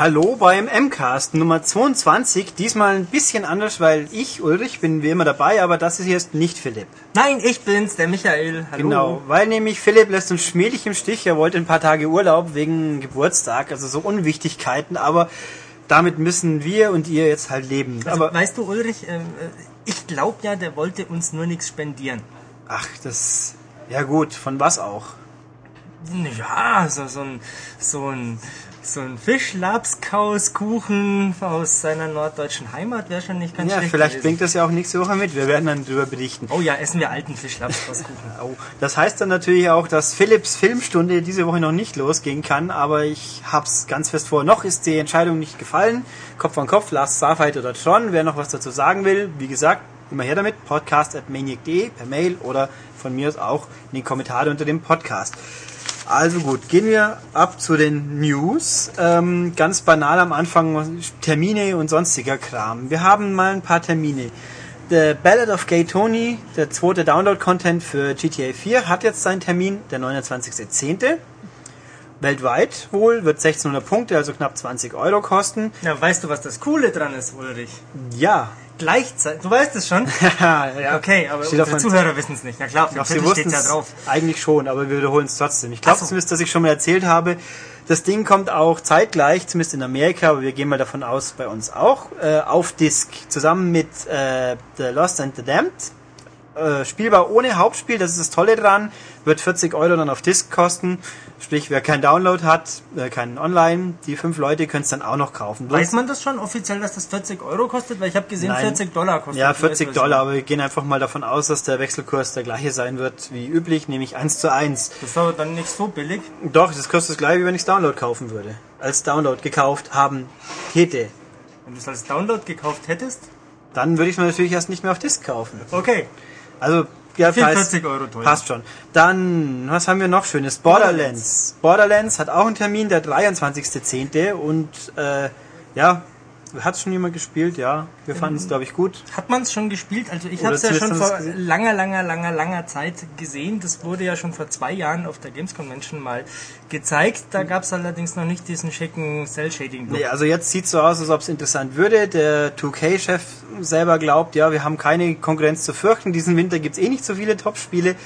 Hallo beim MCAST Nummer 22. Diesmal ein bisschen anders, weil ich, Ulrich, bin wie immer dabei, aber das ist jetzt nicht Philipp. Nein, ich bin's, der Michael. Hallo. Genau, weil nämlich Philipp lässt uns schmählich im Stich. Er wollte ein paar Tage Urlaub wegen Geburtstag, also so Unwichtigkeiten, aber damit müssen wir und ihr jetzt halt leben. Also, aber weißt du, Ulrich, äh, ich glaube ja, der wollte uns nur nichts spendieren. ach, das ja gut, von was auch? Ja, so, so ein, so ein, so ein Fischlapskauskuchen aus seiner norddeutschen Heimat wäre schon nicht ganz Ja, schlecht vielleicht gewesen. bringt das ja auch nächste Woche mit. Wir werden dann darüber berichten. Oh ja, essen wir alten Fischlapskauskuchen. Oh, das heißt dann natürlich auch, dass Philipps Filmstunde diese Woche noch nicht losgehen kann, aber ich hab's ganz fest vor. Noch ist die Entscheidung nicht gefallen. Kopf an Kopf, Last Starfight oder Tron. Wer noch was dazu sagen will, wie gesagt, immer her damit. Podcast at maniac.de per Mail oder von mir aus auch in den Kommentaren unter dem Podcast. Also gut, gehen wir ab zu den News. Ähm, ganz banal am Anfang Termine und sonstiger Kram. Wir haben mal ein paar Termine. The Ballad of Gay Tony, der zweite Download-Content für GTA 4, hat jetzt seinen Termin, der 29.10. Weltweit wohl, wird 1600 Punkte, also knapp 20 Euro kosten. Ja, weißt du, was das Coole dran ist, Ulrich? Ja. Gleichzeitig, du weißt es schon? ja. Okay, aber Steht unsere Zuhörer wissen es nicht. Na klar, auf dem steht ja drauf. eigentlich schon, aber wir wiederholen es trotzdem. Ich glaube so. zumindest, dass ich schon mal erzählt habe, das Ding kommt auch zeitgleich, zumindest in Amerika, aber wir gehen mal davon aus, bei uns auch, äh, auf Disc, zusammen mit äh, The Lost and the Damned. Äh, spielbar ohne Hauptspiel, das ist das Tolle dran, wird 40 Euro dann auf Disc kosten. Sprich, wer keinen Download hat, äh, keinen Online, die fünf Leute können es dann auch noch kaufen. Weiß man das schon offiziell, dass das 40 Euro kostet? Weil ich habe gesehen, Nein. 40 Dollar kostet Ja, die 40 US-Version. Dollar, aber wir gehen einfach mal davon aus, dass der Wechselkurs der gleiche sein wird wie üblich, nämlich 1 zu 1. Das ist aber dann nicht so billig. Doch, das kostet das gleiche, wie wenn ich Download kaufen würde. Als Download gekauft haben hätte. Wenn du es als Download gekauft hättest. Dann würde ich es mir natürlich erst nicht mehr auf Disc kaufen. Okay. Also, ja, 44 Euro teuer. Passt schon. Dann, was haben wir noch Schönes? Borderlands. Borderlands hat auch einen Termin, der 23.10. Und, äh, ja, hat schon jemand gespielt? Ja, wir fanden es, glaube ich, gut. Hat man es schon gespielt? Also ich habe es ja schon vor es langer, langer, langer, langer Zeit gesehen. Das wurde ja schon vor zwei Jahren auf der Games Convention mal gezeigt. Da gab es allerdings noch nicht diesen schicken Cell-Shading-Look. Nee, also jetzt sieht so aus, als ob es interessant würde. Der 2K-Chef selber glaubt, ja, wir haben keine Konkurrenz zu fürchten. Diesen Winter gibt's eh nicht so viele Top-Spiele.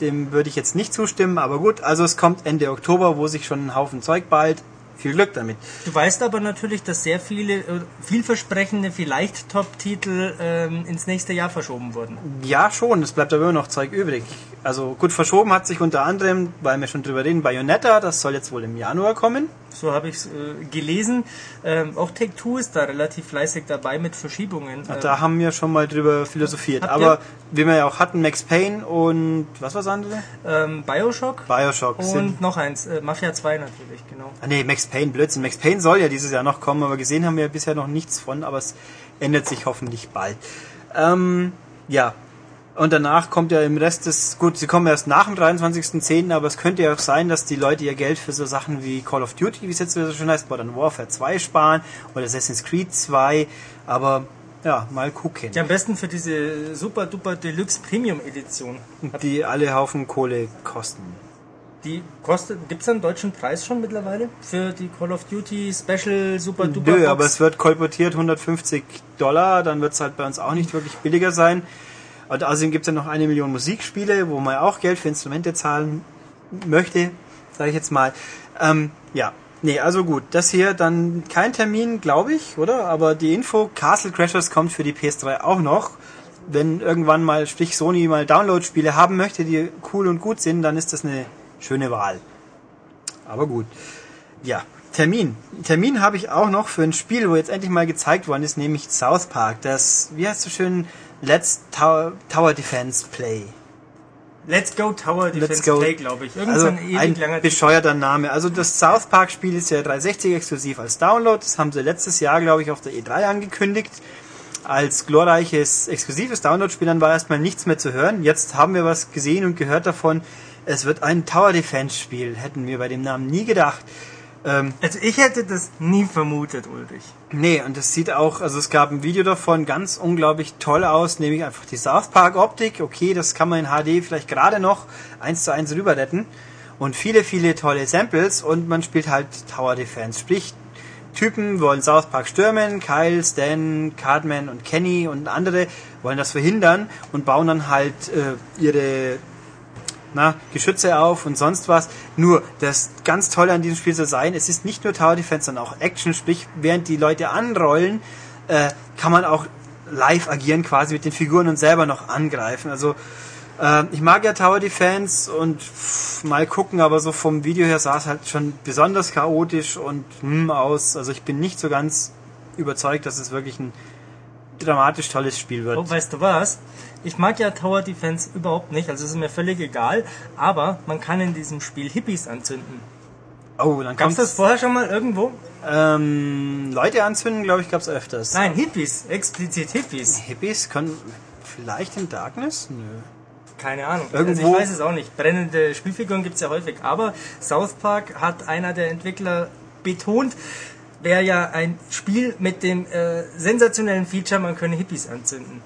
Dem würde ich jetzt nicht zustimmen, aber gut, also es kommt Ende Oktober, wo sich schon ein Haufen Zeug ballt. Viel Glück damit. Du weißt aber natürlich, dass sehr viele äh, vielversprechende, vielleicht Top-Titel ähm, ins nächste Jahr verschoben wurden. Ja, schon, es bleibt aber immer noch Zeug übrig. Also gut, verschoben hat sich unter anderem, weil wir schon drüber reden, Bayonetta, das soll jetzt wohl im Januar kommen. So habe ich es äh, gelesen. Ähm, auch Take-Two ist da relativ fleißig dabei mit Verschiebungen. Ähm, Da haben wir schon mal drüber philosophiert. Aber wie wir ja auch hatten, Max Payne und was war das andere? ähm, Bioshock Bioshock und noch eins, äh, Mafia 2 natürlich, genau. Ah, nee, Max Payne, Blödsinn. Max Payne soll ja dieses Jahr noch kommen, aber gesehen haben wir bisher noch nichts von, aber es ändert sich hoffentlich bald. Ähm, ja. Und danach kommt ja im Rest des, gut, sie kommen erst nach dem 23.10., aber es könnte ja auch sein, dass die Leute ihr Geld für so Sachen wie Call of Duty, wie es jetzt wieder so schön heißt, Modern Warfare 2 sparen oder Assassin's Creed 2, aber ja, mal gucken. Ja, am besten für diese super duper Deluxe Premium Edition. Die alle Haufen Kohle kosten. Die kostet, gibt's einen deutschen Preis schon mittlerweile? Für die Call of Duty Special Super Duper Nö, Box? aber es wird kolportiert 150 Dollar, dann wird es halt bei uns auch nicht wirklich billiger sein. Und außerdem gibt es ja noch eine Million Musikspiele, wo man auch Geld für Instrumente zahlen möchte, sage ich jetzt mal. Ähm, ja, nee, also gut, das hier dann kein Termin, glaube ich, oder? Aber die Info, Castle Crashers kommt für die PS3 auch noch. Wenn irgendwann mal, sprich Sony mal Download-Spiele haben möchte, die cool und gut sind, dann ist das eine schöne Wahl. Aber gut. Ja, Termin. Termin habe ich auch noch für ein Spiel, wo jetzt endlich mal gezeigt worden ist, nämlich South Park. Das, wie heißt so schön, Let's Tower, Tower Defense Play. Let's Go Tower Defense Let's Go. Play, glaube ich. Irgend Also so ein ewig ein langer bescheuerter Name. Also das South Park Spiel ist ja 360 exklusiv als Download. Das haben sie letztes Jahr, glaube ich, auf der E3 angekündigt. Als glorreiches, exklusives Download-Spiel dann war erstmal nichts mehr zu hören. Jetzt haben wir was gesehen und gehört davon. Es wird ein Tower Defense Spiel. Hätten wir bei dem Namen nie gedacht. Ähm, Also ich hätte das nie vermutet, Ulrich. Nee, und es sieht auch, also es gab ein Video davon, ganz unglaublich toll aus, nämlich einfach die South Park Optik. Okay, das kann man in HD vielleicht gerade noch eins zu eins rüber retten. Und viele, viele tolle Samples und man spielt halt Tower Defense. Sprich, Typen wollen South Park stürmen, Kyle, Stan, Cartman und Kenny und andere wollen das verhindern und bauen dann halt äh, ihre na, Geschütze auf und sonst was. Nur, das ganz Tolle an diesem Spiel soll sein, es ist nicht nur Tower Defense, sondern auch Action, sprich, während die Leute anrollen, äh, kann man auch live agieren quasi mit den Figuren und selber noch angreifen. Also äh, ich mag ja Tower Defense und pff, mal gucken, aber so vom Video her sah es halt schon besonders chaotisch und hm, aus. Also ich bin nicht so ganz überzeugt, dass es wirklich ein dramatisch tolles Spiel wird. Oh, weißt du was? Ich mag ja Tower Defense überhaupt nicht, also es ist mir völlig egal, aber man kann in diesem Spiel Hippies anzünden. Oh, dann Gab's das vorher schon mal irgendwo? ähm, Leute anzünden, glaube ich, gab's öfters. Nein, Hippies, explizit Hippies. Hippies können vielleicht in Darkness? Nö. Keine Ahnung. Irgendwo- Also ich weiß es auch nicht. Brennende Spielfiguren gibt's ja häufig. Aber South Park hat einer der Entwickler betont, wäre ja ein Spiel mit dem äh, sensationellen Feature, man könne Hippies anzünden.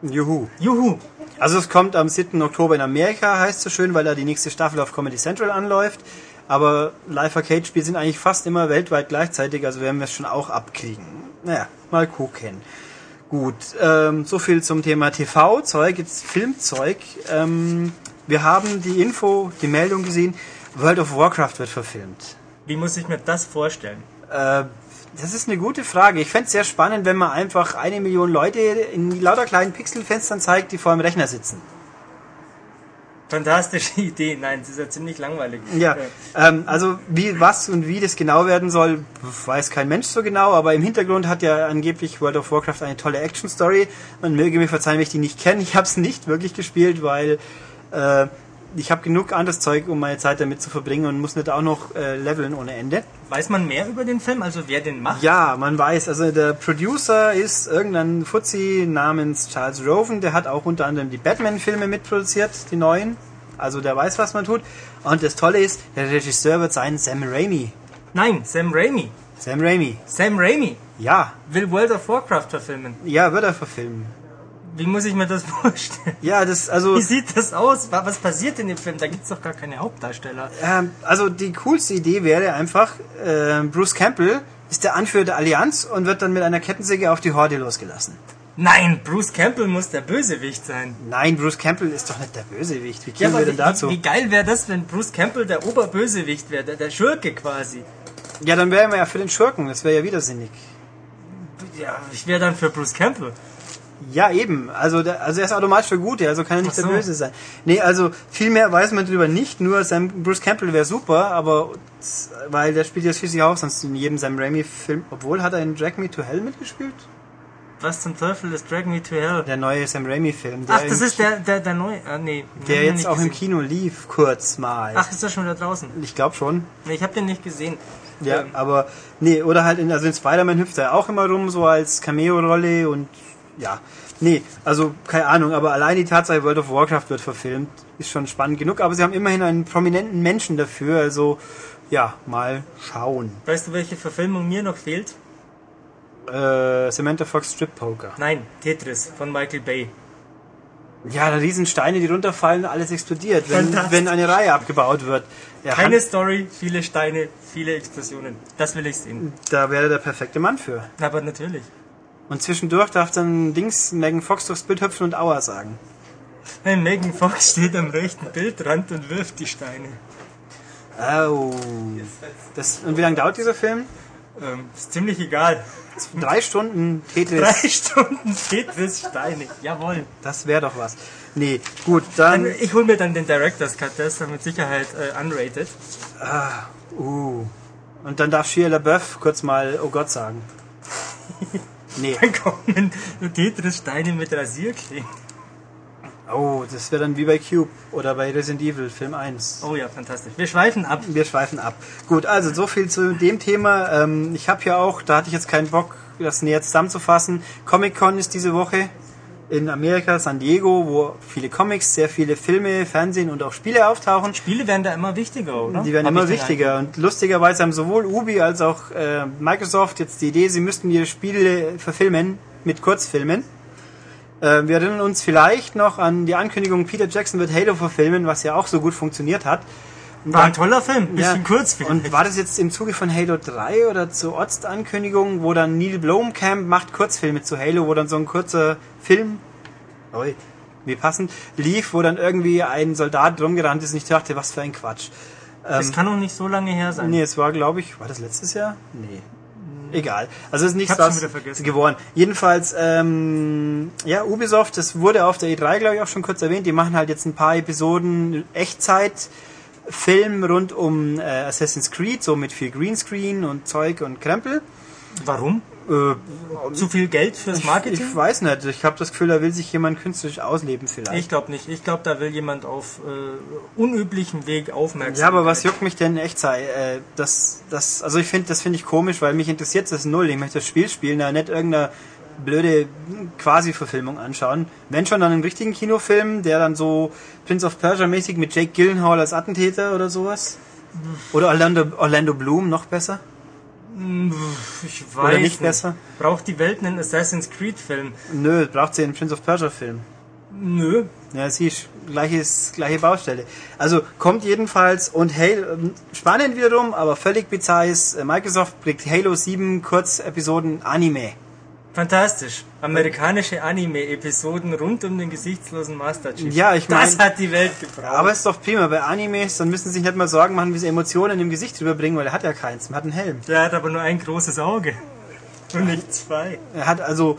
Juhu. Juhu! Also es kommt am 7. Oktober in Amerika, heißt so schön, weil da die nächste Staffel auf Comedy Central anläuft. Aber Live-Arcade-Spiele sind eigentlich fast immer weltweit gleichzeitig, also werden wir es schon auch abkriegen. Naja, mal gucken. Gut, ähm, so viel zum Thema TV-Zeug, jetzt Filmzeug. Ähm, wir haben die Info, die Meldung gesehen, World of Warcraft wird verfilmt. Wie muss ich mir das vorstellen? Äh, das ist eine gute Frage. Ich fände es sehr spannend, wenn man einfach eine Million Leute in lauter kleinen Pixelfenstern zeigt, die vor dem Rechner sitzen. Fantastische Idee. Nein, das ist ja ziemlich langweilig. Ja, Äh, ähm, also wie, was und wie das genau werden soll, weiß kein Mensch so genau, aber im Hintergrund hat ja angeblich World of Warcraft eine tolle Action-Story. Man möge mir verzeihen, wenn ich die nicht kenne. Ich habe es nicht wirklich gespielt, weil äh, ich habe genug anderes Zeug, um meine Zeit damit zu verbringen und muss nicht auch noch äh, leveln ohne Ende. Weiß man mehr über den Film, also wer den macht? Ja, man weiß, also der Producer ist irgendein Fuzzi namens Charles Roven, der hat auch unter anderem die Batman-Filme mitproduziert, die neuen. Also der weiß, was man tut. Und das Tolle ist, der Regisseur wird sein Sam Raimi. Nein, Sam Raimi. Sam Raimi. Sam Raimi Ja, will World of Warcraft verfilmen. ja, wird er verfilmen. Wie muss ich mir das vorstellen? Ja, das, also, Wie sieht das aus? Wa- Was passiert in dem Film? Da gibt's doch gar keine Hauptdarsteller. ähm, also die coolste Idee wäre einfach, äh, Bruce Campbell ist der Anführer der Allianz und wird dann mit einer Kettensäge auf die Horde losgelassen. Nein, Bruce Campbell muss der Bösewicht sein. Nein, Bruce Campbell ist doch nicht der Bösewicht. Wie Ja, kämen aber wir denn dazu? wie, wie geil wäre das, wenn Bruce Campbell der Oberbösewicht wäre, der, der Schurke quasi. Ja, dann wären wir ja für den Schurken, das wäre ja widersinnig. Ja, ich wäre dann für Bruce Campbell. Ja, eben. Also, der, also er ist automatisch der Gute, also kann er nicht so. der Böse sein. Nee, also viel mehr weiß man darüber nicht. Nur Sam, Bruce Campbell wäre super, aber weil der spielt ja schließlich auch sonst in jedem Sam Raimi-Film. Obwohl hat er in Drag Me to Hell mitgespielt? Was zum Teufel ist Drag Me to Hell? Der neue Sam Raimi-Film. Ach, das im- ist der, der, der neue. Ah, nee. der jetzt auch im gesehen. Kino lief, kurz mal. Ach, ist er schon wieder draußen? Ich glaube schon. Nee, ich habe den nicht gesehen. Ja, Ähm, aber nee, oder halt in, also in Spider-Man hüpft er auch immer rum, so als Cameo-Rolle und ja. Nee, also keine Ahnung, aber allein die Tatsache, World of Warcraft wird verfilmt, ist schon spannend genug, aber sie haben immerhin einen prominenten Menschen dafür, also ja, mal schauen. Weißt du, welche Verfilmung mir noch fehlt? Äh, Samantha Fox Strip Poker. Nein, Tetris von Michael Bay. Ja, da riesen Steine, die runterfallen, alles explodiert, wenn, wenn eine Reihe abgebaut wird. Ja, Keine Story, viele Steine, viele Explosionen. Das will ich sehen. da wäre der perfekte Mann für. Aber natürlich. Und zwischendurch darf dann Dings Megan Fox durchs Bild hüpfen und Aua sagen. Hey, Megan Fox steht am rechten Bildrand und wirft die Steine. Oh. Das, und wie lange dauert dieser Film? Ähm, ist ziemlich egal. Drei Stunden Tetris. Drei Stunden Tetris Steine. Jawohl. Das wäre doch was. Nee, gut, dann. Dann, ich hol mir dann den Director's Cut, der ist dann mit Sicherheit äh, unrated. Uh. Und dann darf Shia LaBeouf kurz mal Oh Gott sagen. Nee. Dann kommen nur Tetris Steine mit Rasierklingen. Oh, das wäre dann wie bei Cube oder bei Resident Evil Film 1. Oh ja, fantastisch. Wir schweifen ab. Wir schweifen ab. Gut, also so viel zu dem Thema. Ähm, ich habe ja auch, da hatte ich jetzt keinen Bock, das näher zusammenzufassen. Comic-Con ist diese Woche in Amerika, San Diego, wo viele Comics, sehr viele Filme, Fernsehen und auch Spiele auftauchen. Spiele werden da immer wichtiger, oder? Die werden Hab immer wichtiger. Und lustigerweise haben sowohl Ubi als auch äh, Microsoft jetzt die Idee, sie müssten ihre Spiele verfilmen mit Kurzfilmen. Äh, wir erinnern uns vielleicht noch an die Ankündigung, Peter Jackson wird Halo verfilmen, was ja auch so gut funktioniert hat. War ein toller Film, bisschen Ja. kurz vielleicht. Und war das jetzt im Zuge von Halo 3 oder zur Ost-Ankündigung, wo dann Neil Blomkamp macht Kurzfilme zu Halo, wo dann so ein kurzer Film, oi, wie passend, lief, wo dann irgendwie ein Soldat rumgerannt ist und ich dachte, was für ein Quatsch. das kann noch nicht so lange her sein. Nee, es war, glaube ich, war das letztes Jahr? Nee. Egal. Also es ist nichts was geworden. Jedenfalls, ähm, ja, Ubisoft, das wurde auf der E3, glaube ich, auch schon kurz erwähnt. Die machen halt jetzt ein paar Episoden Echtzeit. Film rund um äh, Assassin's Creed, so mit viel Greenscreen und Zeug und Krempel. Warum? Äh, Zu viel Geld fürs Marketing? ich weiß nicht. Ich habe das Gefühl, da will sich jemand künstlerisch ausleben vielleicht. Ich glaube nicht. Ich glaube, da will jemand auf äh, unüblichen Weg aufmerksam. Ja, aber was juckt mich denn echt sei? Äh, das, das, also ich finde, das finde ich komisch, weil mich interessiert das null. Ich möchte das Spiel spielen, da nicht irgendeine blöde Quasi-Verfilmung anschauen. Wenn schon dann einen richtigen Kinofilm, der dann so Prince of Persia mäßig mit Jake Gyllenhaal als Attentäter oder sowas. Oder Orlando, Orlando Bloom noch besser? Ich weiß Oder nicht besser? Braucht die Welt einen Assassin's Creed Film? Nö, braucht sie einen Prince of Persia Film. Nö. Ja, siehst, gleiches, gleiche Baustelle. Also kommt jedenfalls und Halo, ähm, spannend wiederum, aber völlig bizarr ist, äh, Microsoft bringt Halo 7 Kurzepisoden Anime. Fantastisch. Amerikanische Anime-Episoden rund um den gesichtslosen Master Chief. Ja, ich mein- Das hat die Welt gebraucht. Aber ist doch prima, bei Animes, dann müssen sie sich nicht mal Sorgen machen, wie sie Emotionen im Gesicht rüberbringen, weil er hat ja keins, man hat einen Helm. Der hat aber nur ein großes Auge. Und nicht zwei. Er hat also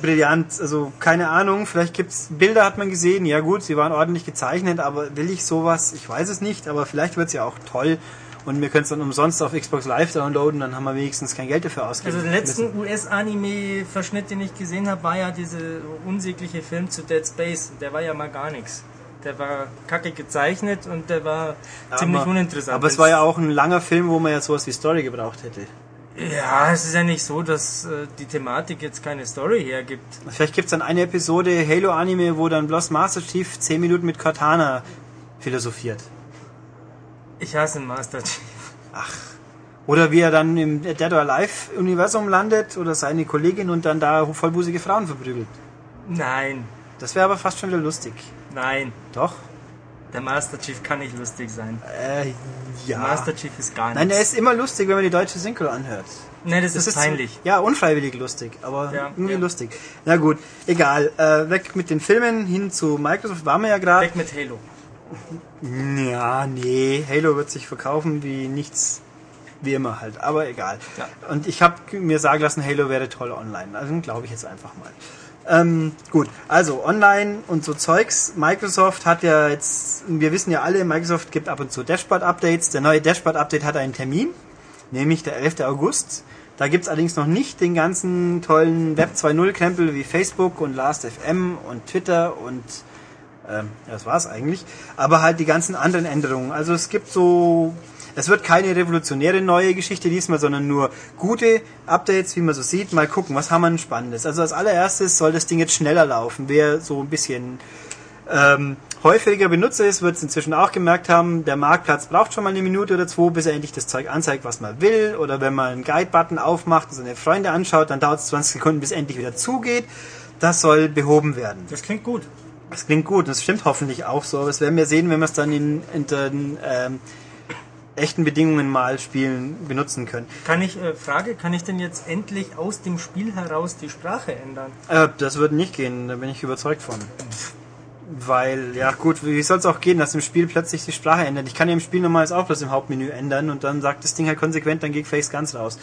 brillant, also keine Ahnung, vielleicht gibt's Bilder hat man gesehen, ja gut, sie waren ordentlich gezeichnet, aber will ich sowas, ich weiß es nicht, aber vielleicht wird's ja auch toll und wir können es dann umsonst auf Xbox Live downloaden, dann haben wir wenigstens kein Geld dafür ausgegeben. Also den letzten US-Anime-Verschnitt, den ich gesehen habe, war ja dieser unsägliche Film zu Dead Space. Der war ja mal gar nichts. Der war kacke gezeichnet und der war ziemlich aber, uninteressant. Aber es war ja auch ein langer Film, wo man ja sowas wie Story gebraucht hätte. Ja, es ist ja nicht so, dass äh, die Thematik jetzt keine Story hergibt. Vielleicht gibt's dann eine Episode Halo-Anime, wo dann bloß Master Chief 10 Minuten mit Cortana philosophiert. Ich hasse Master Chief. Oder wie er dann im Dead or Alive Universum landet oder seine Kollegin und dann da vollbusige Frauen verprügelt. Nein, Das wäre aber fast schon wieder lustig. nein. Doch? Der Master Chief kann nicht lustig sein. Äh, Der ja. Master Chief ist gar Nein, er ist immer lustig, wenn man die deutsche Synchro anhört. Nein, das, ist peinlich. Ja, unfreiwillig lustig, aber Ja, irgendwie ja. lustig. Na gut, egal. Äh, weg mit den Filmen, hin zu Microsoft waren wir ja gerade. Weg mit Halo. Ja, nee, Halo wird sich verkaufen wie nichts, wie immer halt, aber egal. Ja. Und ich habe mir sagen lassen, Halo wäre toll online. Also glaube ich jetzt einfach mal. Ähm, gut, also online und so Zeugs. Microsoft hat ja jetzt, wir wissen ja alle, Microsoft gibt ab und zu Dashboard-Updates. Der neue Dashboard-Update hat einen Termin, nämlich der 11. August. Da gibt's allerdings noch nicht den ganzen tollen Web 2.0-Krempel wie Facebook und Last.fm und Twitter und ähm, das war's eigentlich. Aber halt die ganzen anderen Änderungen. Also es gibt so, es wird keine revolutionäre neue Geschichte diesmal, sondern nur gute Updates, wie man so sieht. Mal gucken, was haben wir denn Spannendes. Also als allererstes soll das Ding jetzt schneller laufen. Wer so ein bisschen ähm, häufiger Benutzer ist, wird es inzwischen auch gemerkt haben, der Marktplatz braucht schon mal eine Minute oder zwei, bis er endlich das Zeug anzeigt, was man will. Oder wenn man einen Guide-Button aufmacht und seine Freunde anschaut, dann dauert es 20 Sekunden, bis endlich wieder zugeht. Das soll behoben werden. Das klingt gut. Das klingt gut, das stimmt hoffentlich auch so, aber das werden wir sehen, wenn wir es dann in, in den ähm, echten Bedingungen mal spielen, benutzen können. Kann ich, äh, Frage, kann ich denn jetzt endlich aus dem Spiel heraus die Sprache ändern? Äh, das wird nicht gehen, da bin ich überzeugt von. Weil, ja gut, wie soll es auch gehen, dass im Spiel plötzlich die Sprache ändert? Ich kann ja im Spiel normals auch bloß im Hauptmenü ändern und dann sagt das Ding halt konsequent, dann geht Face ganz raus.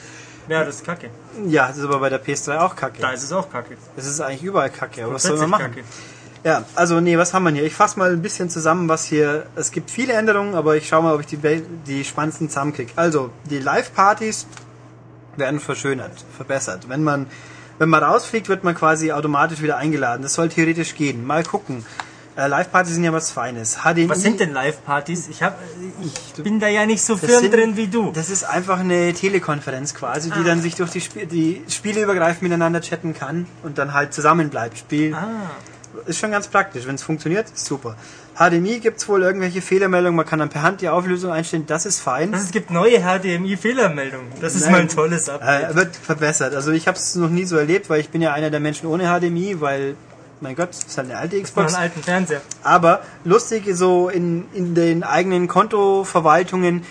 Ja, das ist kacke. Ja, das ist aber bei der PS3 auch kacke. Da ist es auch kacke. Das ist eigentlich überall kacke, aber was soll man machen? kacke. Ja, also nee, was haben wir hier? Ich fasse mal ein bisschen zusammen, was hier. Es gibt viele Änderungen, aber ich schaue mal, ob ich die, die spannendsten zusammenkriege. Also, die Live-Partys werden verschönert, verbessert. Wenn man, wenn man rausfliegt, wird man quasi automatisch wieder eingeladen. Das soll theoretisch gehen. Mal gucken. Äh, Live-Partys sind ja was Feines. HDMI, Was sind denn Live-Partys? Ich, hab, ich bin da ja nicht so firm sind- drin wie du. Das ist einfach eine Telekonferenz quasi, die Ah. dann sich durch die, Sp die Spiele übergreifend miteinander chatten kann und dann halt zusammen bleibt. Spiel Ah, ist schon ganz praktisch. Wenn es funktioniert, ist super. HDMI gibt es wohl irgendwelche Fehlermeldungen. Man kann dann per Hand die Auflösung einstellen. Das ist fein. das, es gibt neue HDMI-Fehlermeldungen. Das ist Nein. mal ein tolles Update. Äh, wird verbessert. Also ich habe es noch nie so erlebt, weil ich bin ja einer der Menschen ohne HDMI, weil Mein Gott, das ist halt eine alte Xbox. einen alten Fernseher. Aber lustig so in, in den eigenen Kontoverwaltungen,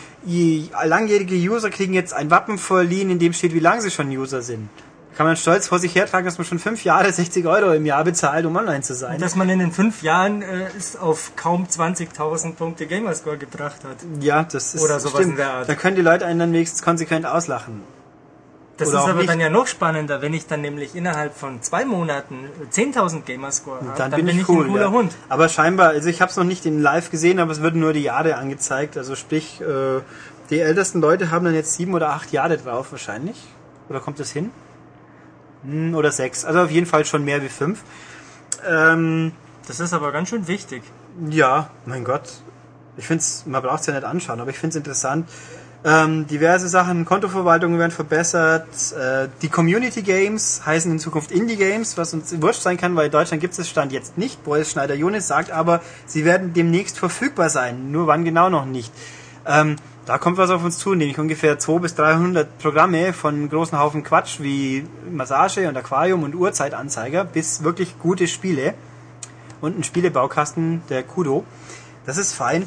langjährige User kriegen jetzt ein Wappen verliehen, in dem steht, wie lange sie schon User sind. Kann man stolz vor sich hertragen, dass man schon fünf Jahre 60 Euro im Jahr bezahlt, um online zu sein. Dass man in den fünf Jahren äh, es auf kaum 20.000 Punkte Gamerscore gebracht hat. ja, das ist Oder sowas in der Art. Da können die Leute einen dann wenigstens konsequent auslachen. Das Oder ist aber nicht. dann ja noch spannender, wenn ich dann nämlich innerhalb von zwei Monaten 10.000 Gamerscore habe. Dann, bin ich, cool, ein cooler ja. Hund. Aber scheinbar, also ich habe es noch nicht in Live gesehen, aber es würden nur die Jahre angezeigt. Also sprich, äh, die ältesten Leute haben dann jetzt sieben oder acht Jahre drauf wahrscheinlich. Oder kommt das hin? Hm, Oder sechs. Also auf jeden Fall schon mehr wie fünf. Ähm, Das ist aber ganz schön wichtig. ja, mein Gott. Ich finde es, man braucht es ja nicht anschauen, aber ich finde es interessant. Ähm, diverse Sachen, Kontoverwaltungen werden verbessert. Äh, die Community Games heißen in Zukunft Indie Games, was uns wurscht sein kann, weil in Deutschland gibt es das Stand jetzt nicht. Boris Schneider-Jonas sagt aber, sie werden demnächst verfügbar sein. Nur wann genau noch nicht. Ähm, da kommt was auf uns zu, nämlich ungefähr 200 bis 300 Programme von großen Haufen Quatsch wie Massage und Aquarium und Uhrzeitanzeiger bis wirklich gute Spiele und ein Spielebaukasten, der Kudo. Das ist fein.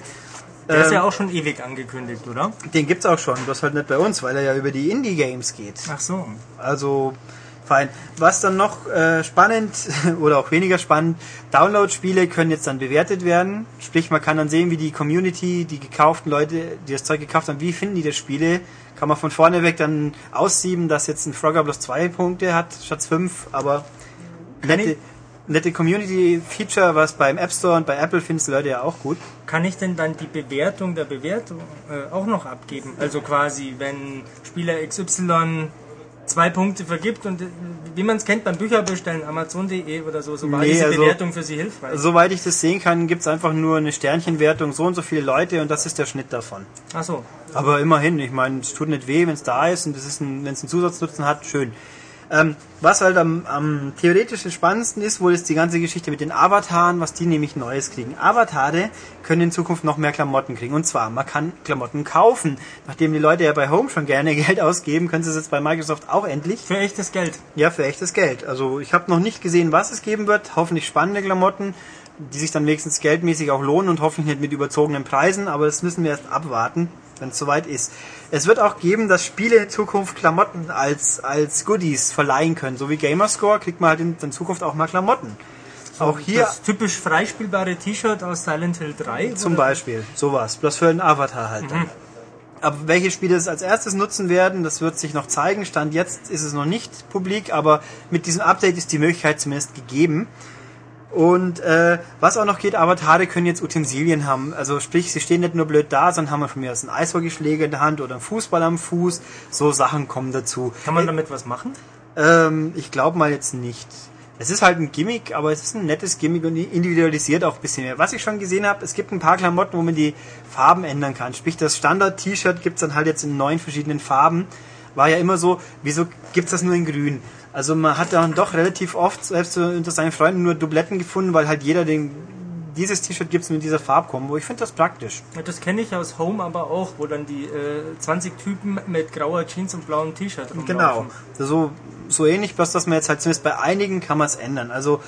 Der ist Ähm, ja auch schon ewig angekündigt, oder? Den gibt's auch schon, bloß halt nicht bei uns, weil er ja über die Indie-Games geht. Ach so. Also fein. Was dann noch äh, spannend oder auch weniger spannend, Download-Spiele können jetzt dann bewertet werden. Sprich, man kann dann sehen, wie die Community, die gekauften Leute, die das Zeug gekauft haben, wie finden die das Spiele. Kann man von vorne weg dann aussieben, dass jetzt ein Frogger bloß zwei Punkte hat statt fünf, aber nette, nette Community-Feature, was beim App Store und bei Apple findest die Leute ja auch gut. Kann ich denn dann die Bewertung der Bewertung äh, auch noch abgeben? Also quasi, wenn Spieler XY zwei Punkte vergibt und äh, wie man es kennt beim Bücherbestellen, Amazon.de oder so, so war Nee, diese also- Bewertung für Sie hilfreich. Soweit ich das sehen kann, gibt's einfach nur eine Sternchenwertung, so und so viele Leute und das ist der Schnitt davon. Ach so. Aber immerhin, ich meine, es tut nicht weh, wenn es da ist und es wenn es einen Zusatznutzen hat, schön. Ähm, was halt am, am theoretisch spannendsten ist, wohl ist die ganze Geschichte mit den Avataren, was die nämlich Neues kriegen. Avatare können in Zukunft noch mehr Klamotten kriegen. Und zwar, man kann Klamotten kaufen. Nachdem die Leute ja bei Home schon gerne Geld ausgeben, können sie es jetzt bei Microsoft auch endlich. Für echtes Geld. Ja, für echtes Geld. Also ich habe noch nicht gesehen, was es geben wird. Hoffentlich spannende Klamotten, die sich dann wenigstens geldmäßig auch lohnen und hoffentlich nicht mit überzogenen Preisen, aber das müssen wir erst abwarten, wenn es soweit ist. Es wird auch geben, dass Spiele in Zukunft Klamotten als, als Goodies verleihen können. So wie Gamerscore kriegt man halt in, in Zukunft auch mal Klamotten. Auch hier Das typisch freispielbare T-Shirt aus Silent Hill 3. zum oder? Beispiel sowas, bloß für einen Avatar halt dann. Aber welche Spiele es als erstes nutzen werden, das wird sich noch zeigen. Stand jetzt ist es noch nicht publik, aber mit diesem Update ist die Möglichkeit zumindest gegeben. Und äh, was auch noch geht, Avatare können jetzt Utensilien haben. Also sprich, sie stehen nicht nur blöd da, sondern haben von mir aus einen Eishockeyschläger in der Hand oder einen Fußball am Fuß. So Sachen kommen dazu. Kann man damit was machen? Ähm, ich glaube mal jetzt nicht. Es ist halt ein Gimmick, aber es ist ein nettes Gimmick und individualisiert auch ein bisschen mehr. Was ich schon gesehen habe, es gibt ein paar Klamotten, wo man die Farben ändern kann. Sprich, das Standard-T-Shirt gibt's dann halt jetzt in neun verschiedenen Farben. War ja immer so, wieso gibt's das nur in grün? Also man hat dann doch relativ oft, selbst unter seinen Freunden, nur Dubletten gefunden, weil halt jeder den, dieses T-Shirt gibt's mit dieser Farbkombo. Ich finde das praktisch. Ja, Das kenne ich aus Home aber auch, wo dann die äh, 20 Typen mit grauer Jeans und blauem T-Shirt rumlaufen. Genau. So, so ähnlich, bloß dass man jetzt halt zumindest bei einigen kann man es ändern. Also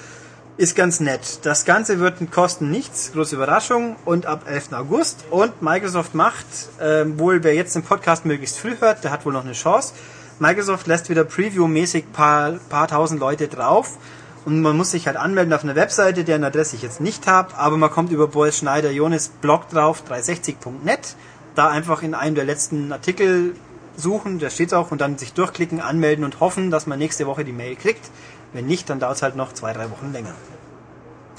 ist ganz nett. Das Ganze wird kosten nichts, große Überraschung und ab 11. August. Und Microsoft macht, ähm, wohl wer jetzt den Podcast möglichst früh hört, der hat wohl noch eine Chance. Microsoft lässt wieder Preview-mäßig paar, paar tausend Leute drauf. Und man muss sich halt anmelden auf einer Webseite, deren Adresse ich jetzt nicht habe, aber man kommt über Boris Schneider Jonas Blog drauf, 360.net. Da einfach in einem der letzten Artikel suchen, da steht auch, und dann sich durchklicken, anmelden und hoffen, dass man nächste Woche die Mail kriegt. Wenn nicht, dann dauert es halt noch zwei, drei Wochen länger.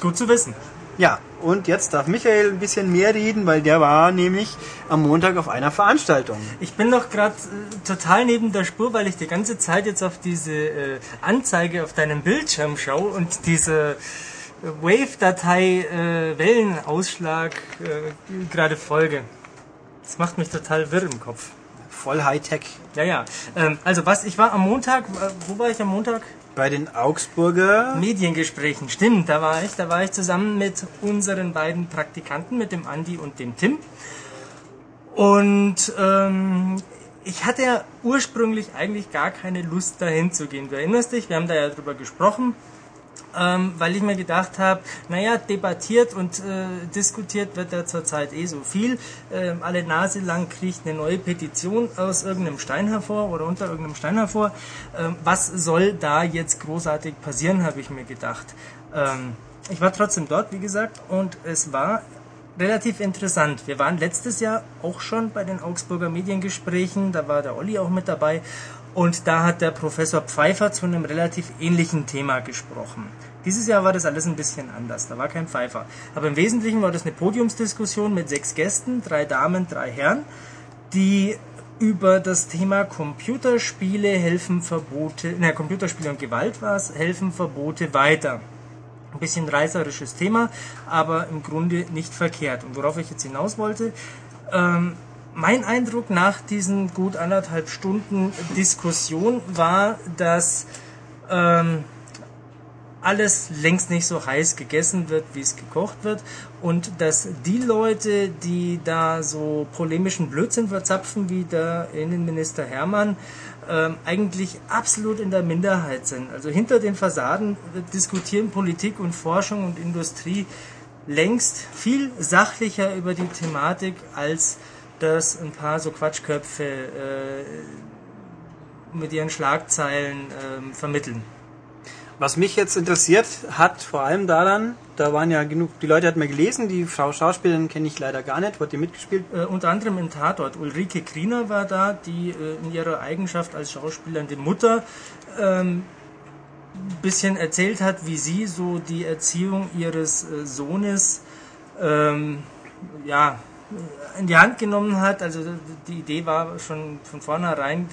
Gut zu wissen. Ja, und jetzt darf Michael ein bisschen mehr reden, weil der war nämlich am Montag auf einer Veranstaltung. Ich bin doch gerade äh, total neben der Spur, weil ich die ganze Zeit jetzt auf diese äh, Anzeige auf deinem Bildschirm schaue und diese äh, Wave-Datei äh, Wellenausschlag äh, gerade folge. Das macht mich total wirr im Kopf. Voll Hightech. Ja, ja. Ähm, also was, ich war am Montag, äh, wo war ich am Montag? Bei den Augsburger. Mediengesprächen, stimmt, da war ich, da war ich zusammen mit unseren beiden Praktikanten, mit dem Andi und dem Tim. Und ähm, ich hatte ja ursprünglich eigentlich gar keine Lust dahin zu gehen. Du erinnerst dich, wir haben da ja drüber gesprochen. Ähm, weil ich mir gedacht habe, naja, debattiert und äh, diskutiert wird ja zurzeit eh so viel. Ähm, alle Nase lang kriegt eine neue Petition aus irgendeinem Stein hervor oder unter irgendeinem Stein hervor. Ähm, was soll da jetzt großartig passieren, habe ich mir gedacht. Ähm, ich war trotzdem dort, wie gesagt, und es war relativ interessant. Wir waren letztes Jahr auch schon bei den Augsburger Mediengesprächen, da war der Olli auch mit dabei und da hat der Professor Pfeiffer zu einem relativ ähnlichen Thema gesprochen. Dieses Jahr war das alles ein bisschen anders, da war kein Pfeiffer. Aber im Wesentlichen war das eine Podiumsdiskussion mit sechs Gästen, drei Damen, drei Herren, die über das Thema Computerspiele helfen Verbote, na, Computerspiele und Gewalt war es, helfen Verbote weiter. Ein bisschen reißerisches Thema, aber im Grunde nicht verkehrt. Und worauf ich jetzt hinaus wollte, ähm, mein Eindruck nach diesen gut anderthalb Stunden Diskussion war, dass ähm, alles längst nicht so heiß gegessen wird, wie es gekocht wird und dass die Leute, die da so polemischen Blödsinn verzapfen, wie der Innenminister Hermann, ähm, eigentlich absolut in der Minderheit sind. Also hinter den Fassaden diskutieren Politik und Forschung und Industrie längst viel sachlicher über die Thematik als dass ein paar so Quatschköpfe äh, mit ihren Schlagzeilen äh, vermitteln. Was mich jetzt interessiert hat, vor allem daran, da waren ja genug, die Leute hatten mir gelesen, die Frau Schauspielerin kenne ich leider gar nicht, wurde die mitgespielt? Äh, unter anderem im Tatort. Ulrike Kriener war da, die äh, in ihrer Eigenschaft als Schauspielerin die Mutter ähm, bisschen erzählt hat, wie sie so die Erziehung ihres äh, Sohnes ähm, ja, in die Hand genommen hat. Also die Idee war schon von vornherein,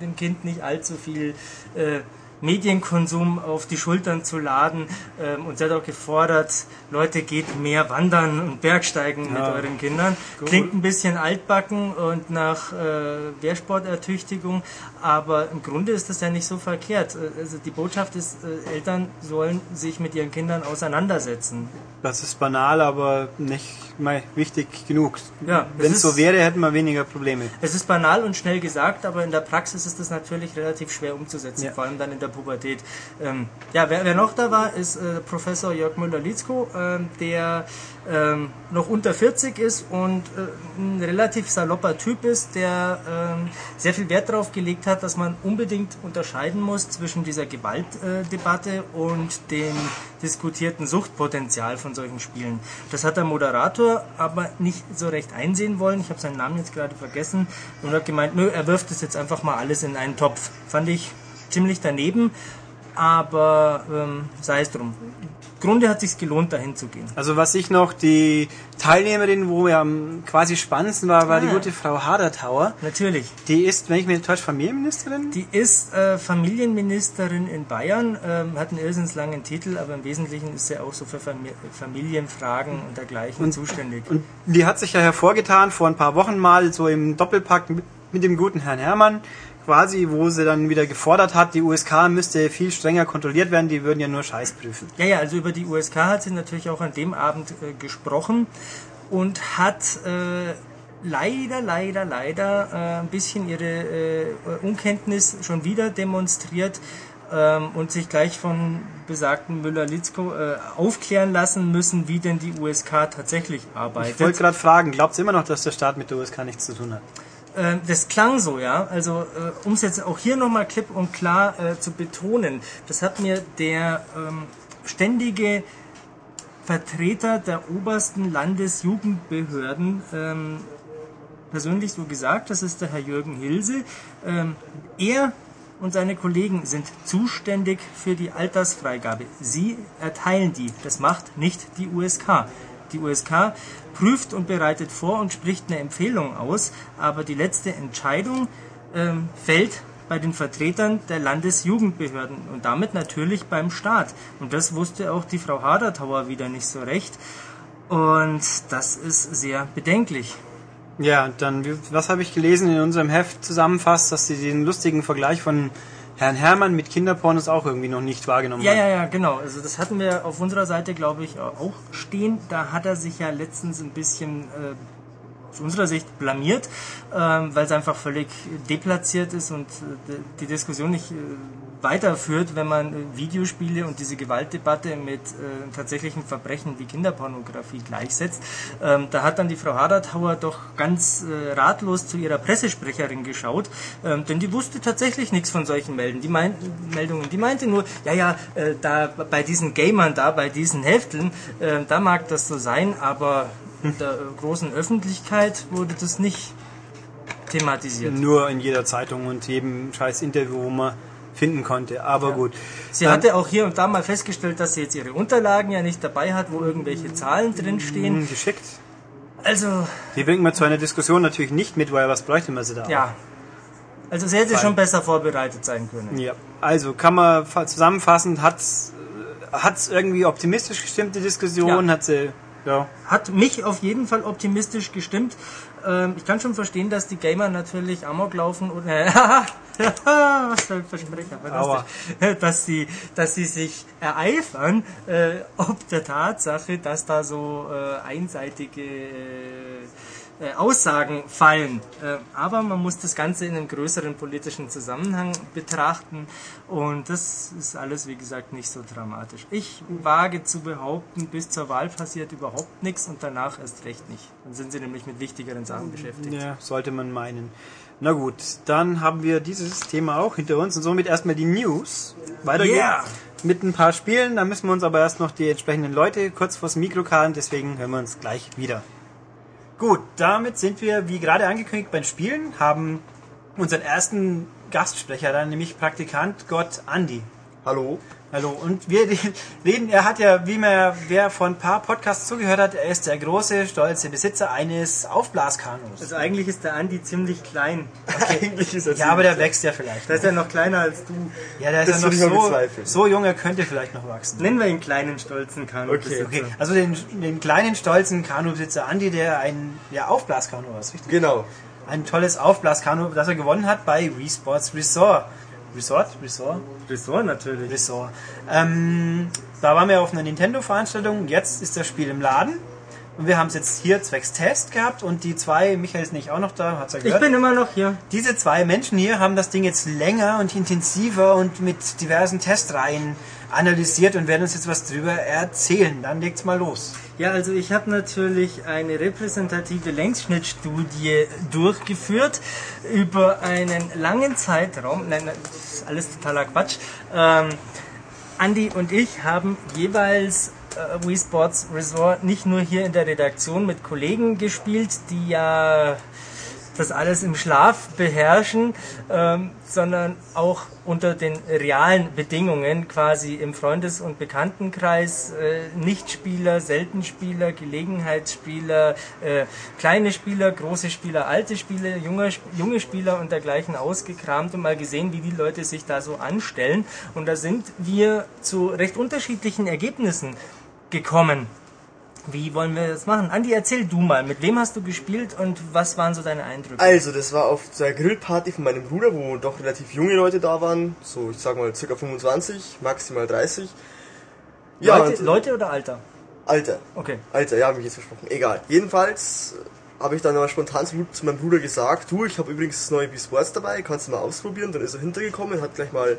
dem Kind nicht allzu viel äh, Medienkonsum auf die Schultern zu laden. Ähm, und sie hat auch gefordert, Leute, geht mehr wandern und Bergsteigen ja. mit euren Kindern. Gut. Klingt ein bisschen altbacken und nach äh, Wehrsportertüchtigung, aber im Grunde ist das ja nicht so verkehrt. Äh, also die Botschaft ist, äh, Eltern sollen sich mit ihren Kindern auseinandersetzen. Das ist banal, aber nicht mal wichtig genug. Ja, Wenn es so wäre, hätten wir weniger Probleme. Es ist banal und schnell gesagt, aber in der Praxis ist das natürlich relativ schwer umzusetzen, ja. vor allem dann in der Pubertät. Ähm, ja, wer, wer, noch da war, ist äh, Professor Jörg Müller-Litzko, äh, der ähm, noch unter 40 ist und äh, ein relativ salopper Typ ist, der ähm, sehr viel Wert darauf gelegt hat, dass man unbedingt unterscheiden muss zwischen dieser Gewaltdebatte und dem diskutierten Suchtpotenzial von solchen Spielen. Das hat der Moderator aber nicht so recht einsehen wollen. Ich habe seinen Namen jetzt gerade vergessen und hat gemeint, nö, er wirft es jetzt einfach mal alles in einen Topf. Fand ich ziemlich daneben, aber ähm, sei es drum. Grunde hat sich gelohnt, dahin zu gehen. Also was ich noch, die Teilnehmerin, wo wir am quasi spannendsten war, war ah, die gute Frau Hadertauer. Natürlich. Die ist, wenn ich mich nicht täusche, Familienministerin? Die ist äh, Familienministerin in Bayern, ähm, hat einen irrsinnslangen Titel, aber im Wesentlichen ist sie auch so für Familienfragen und dergleichen und, zuständig. Und die hat sich ja hervorgetan vor ein paar Wochen mal so im Doppelpack mit, mit dem guten Herrn Hermann quasi, wo sie dann wieder gefordert hat, die USK müsste viel strenger kontrolliert werden, die würden ja nur Scheiß prüfen. Ja, ja, also über die USK hat sie natürlich auch an dem Abend äh, gesprochen und hat äh, leider, leider, leider äh, ein bisschen ihre äh, Unkenntnis schon wieder demonstriert ähm, und sich gleich von besagten Müller-Litzko äh, aufklären lassen müssen, wie denn die USK tatsächlich arbeitet. Ich wollte gerade fragen, glaubt ihr immer noch, dass der Staat mit der USK nichts zu tun hat? Äh, das klang so, ja. Also äh, um es jetzt auch hier nochmal klipp und klar äh, zu betonen, das hat mir der ähm, ständige Vertreter der obersten Landesjugendbehörden ähm, persönlich so gesagt, das ist der Herr Jürgen Hilse. Ähm, er und seine Kollegen sind zuständig für die Altersfreigabe. Sie erteilen die. Das macht nicht die USK. Die USK prüft und bereitet vor und spricht eine Empfehlung aus, aber die letzte Entscheidung ähm, fällt bei den Vertretern der Landesjugendbehörden und damit natürlich beim Staat. Und das wusste auch die Frau Hadertauer wieder nicht so recht. Und das ist sehr bedenklich. Ja, dann, was habe ich gelesen in unserem Heft zusammenfasst, dass sie den lustigen Vergleich von Herrn Hermann mit Kinderpornos auch irgendwie noch nicht wahrgenommen ja, hat. Ja, ja, genau. Also das hatten wir auf unserer Seite, glaube ich, auch stehen. Da hat er sich ja letztens ein bisschen äh, aus unserer Sicht blamiert, ähm, weil es einfach völlig deplatziert ist und äh, die Diskussion nicht äh, weiterführt, wenn man äh, Videospiele und diese Gewaltdebatte mit äh, tatsächlichen Verbrechen wie Kinderpornografie gleichsetzt. Ähm, da hat dann die Frau Hadertauer doch ganz äh, ratlos zu ihrer Pressesprecherin geschaut, ähm, denn die wusste tatsächlich nichts von solchen Melden. Die mein, Meldungen. Die meinte nur, ja, ja, äh, da bei diesen Gamern da, bei diesen Hefteln, äh, da mag das so sein, aber in der äh, großen Öffentlichkeit wurde das nicht thematisiert. Nur in jeder Zeitung und jedem scheiß Interview, wo man finden konnte. Aber ja. gut. Sie ähm, hatte auch hier und da mal festgestellt, dass sie jetzt ihre Unterlagen ja nicht dabei hat, wo irgendwelche Zahlen drinstehen. Hm, geschickt. Also. Die bringt man zu einer Diskussion natürlich nicht mit, weil was bräuchte man sie da? Ja. Also sie hätte schon besser vorbereitet sein können. Ja. Also kann man zusammenfassend, hat es irgendwie optimistisch gestimmt, die Diskussion? Ja. Hat sie ja. Hat mich auf jeden Fall optimistisch gestimmt. Ähm, ich kann schon verstehen, dass die Gamer natürlich Amok laufen und äh, was für ein Versprecher, dass sie, dass sie sich ereifern, äh, ob der Tatsache, dass da so äh, einseitige äh, äh, Aussagen fallen. Äh, aber man muss das Ganze in einem größeren politischen Zusammenhang betrachten und das ist alles, wie gesagt, nicht so dramatisch. Ich wage zu behaupten, bis zur Wahl passiert überhaupt nichts und danach erst recht nicht. Dann sind sie nämlich mit wichtigeren Sachen beschäftigt. Ja, sollte man meinen. Na gut, dann haben wir dieses Thema auch hinter uns und somit erstmal die News. Weiter yeah. mit ein paar Spielen. Da müssen wir uns aber erst noch die entsprechenden Leute kurz vors Mikro karren, deswegen hören wir uns gleich wieder. Gut, damit sind wir, wie gerade angekündigt, beim Spielen, haben unseren ersten Gastsprecher dann, nämlich Praktikant Gott Andi. Hallo. Hallo. Und wir reden, er hat ja, wie man, wer von ein paar Podcasts zugehört hat, er ist der große, stolze Besitzer eines Aufblaskanos. Also eigentlich ist der Andi ziemlich klein. Okay. eigentlich ist er Ja, aber der wächst ja vielleicht. Der ist ja noch kleiner als du. Ja, der ist das ja noch so, so jung, er könnte vielleicht noch wachsen. Nennen wir ihn kleinen, stolzen Kanubesitzer. Okay. okay. Also den, den kleinen, stolzen Kanubesitzer Andi, der ein ja, Aufblaskanu ist, richtig? Genau. Ein tolles Aufblaskanu, das er gewonnen hat bei Wii Sports Resort. Resort? Resort? Resort natürlich. Resort. Ähm, da waren wir auf einer Nintendo-Veranstaltung. Jetzt ist das Spiel im Laden. Und wir haben es jetzt hier zwecks Test gehabt und die zwei, Michael ist nicht auch noch da, hat's ja gehört. Ich bin immer noch hier. Diese zwei Menschen hier haben das Ding jetzt länger und intensiver und mit diversen Testreihen analysiert und werden uns jetzt was drüber erzählen. Dann legt's mal los. Ja, also ich habe natürlich eine repräsentative Längsschnittstudie durchgeführt über einen langen Zeitraum. Nein, das ist alles totaler Quatsch. Ähm, Andi und ich haben jeweils äh, Wii Sports Resort nicht nur hier in der Redaktion mit Kollegen gespielt, die ja das alles im Schlaf beherrschen, ähm, sondern auch unter den realen Bedingungen, quasi im Freundes- und Bekanntenkreis, äh, Nichtspieler, Seltenspieler, Gelegenheitsspieler, äh, kleine Spieler, große Spieler, alte Spieler, junge, junge Spieler und dergleichen ausgekramt und mal gesehen, wie die Leute sich da so anstellen. Und da sind wir zu recht unterschiedlichen Ergebnissen gekommen. Wie wollen wir das machen? Andi, erzähl du mal, mit wem hast du gespielt und was waren so deine Eindrücke? Also, das war auf der Grillparty von meinem Bruder, wo doch relativ junge Leute da waren, so ich sag mal circa 25, maximal 30. Ja, Leute, Leute oder Alter? Alter. Okay. Alter, ja, habe ich jetzt versprochen. Egal. Jedenfalls habe ich dann mal spontan zu, zu meinem Bruder gesagt, du, ich habe übrigens das neue B-Sports dabei, kannst du mal ausprobieren. Dann ist er hintergekommen, hat gleich mal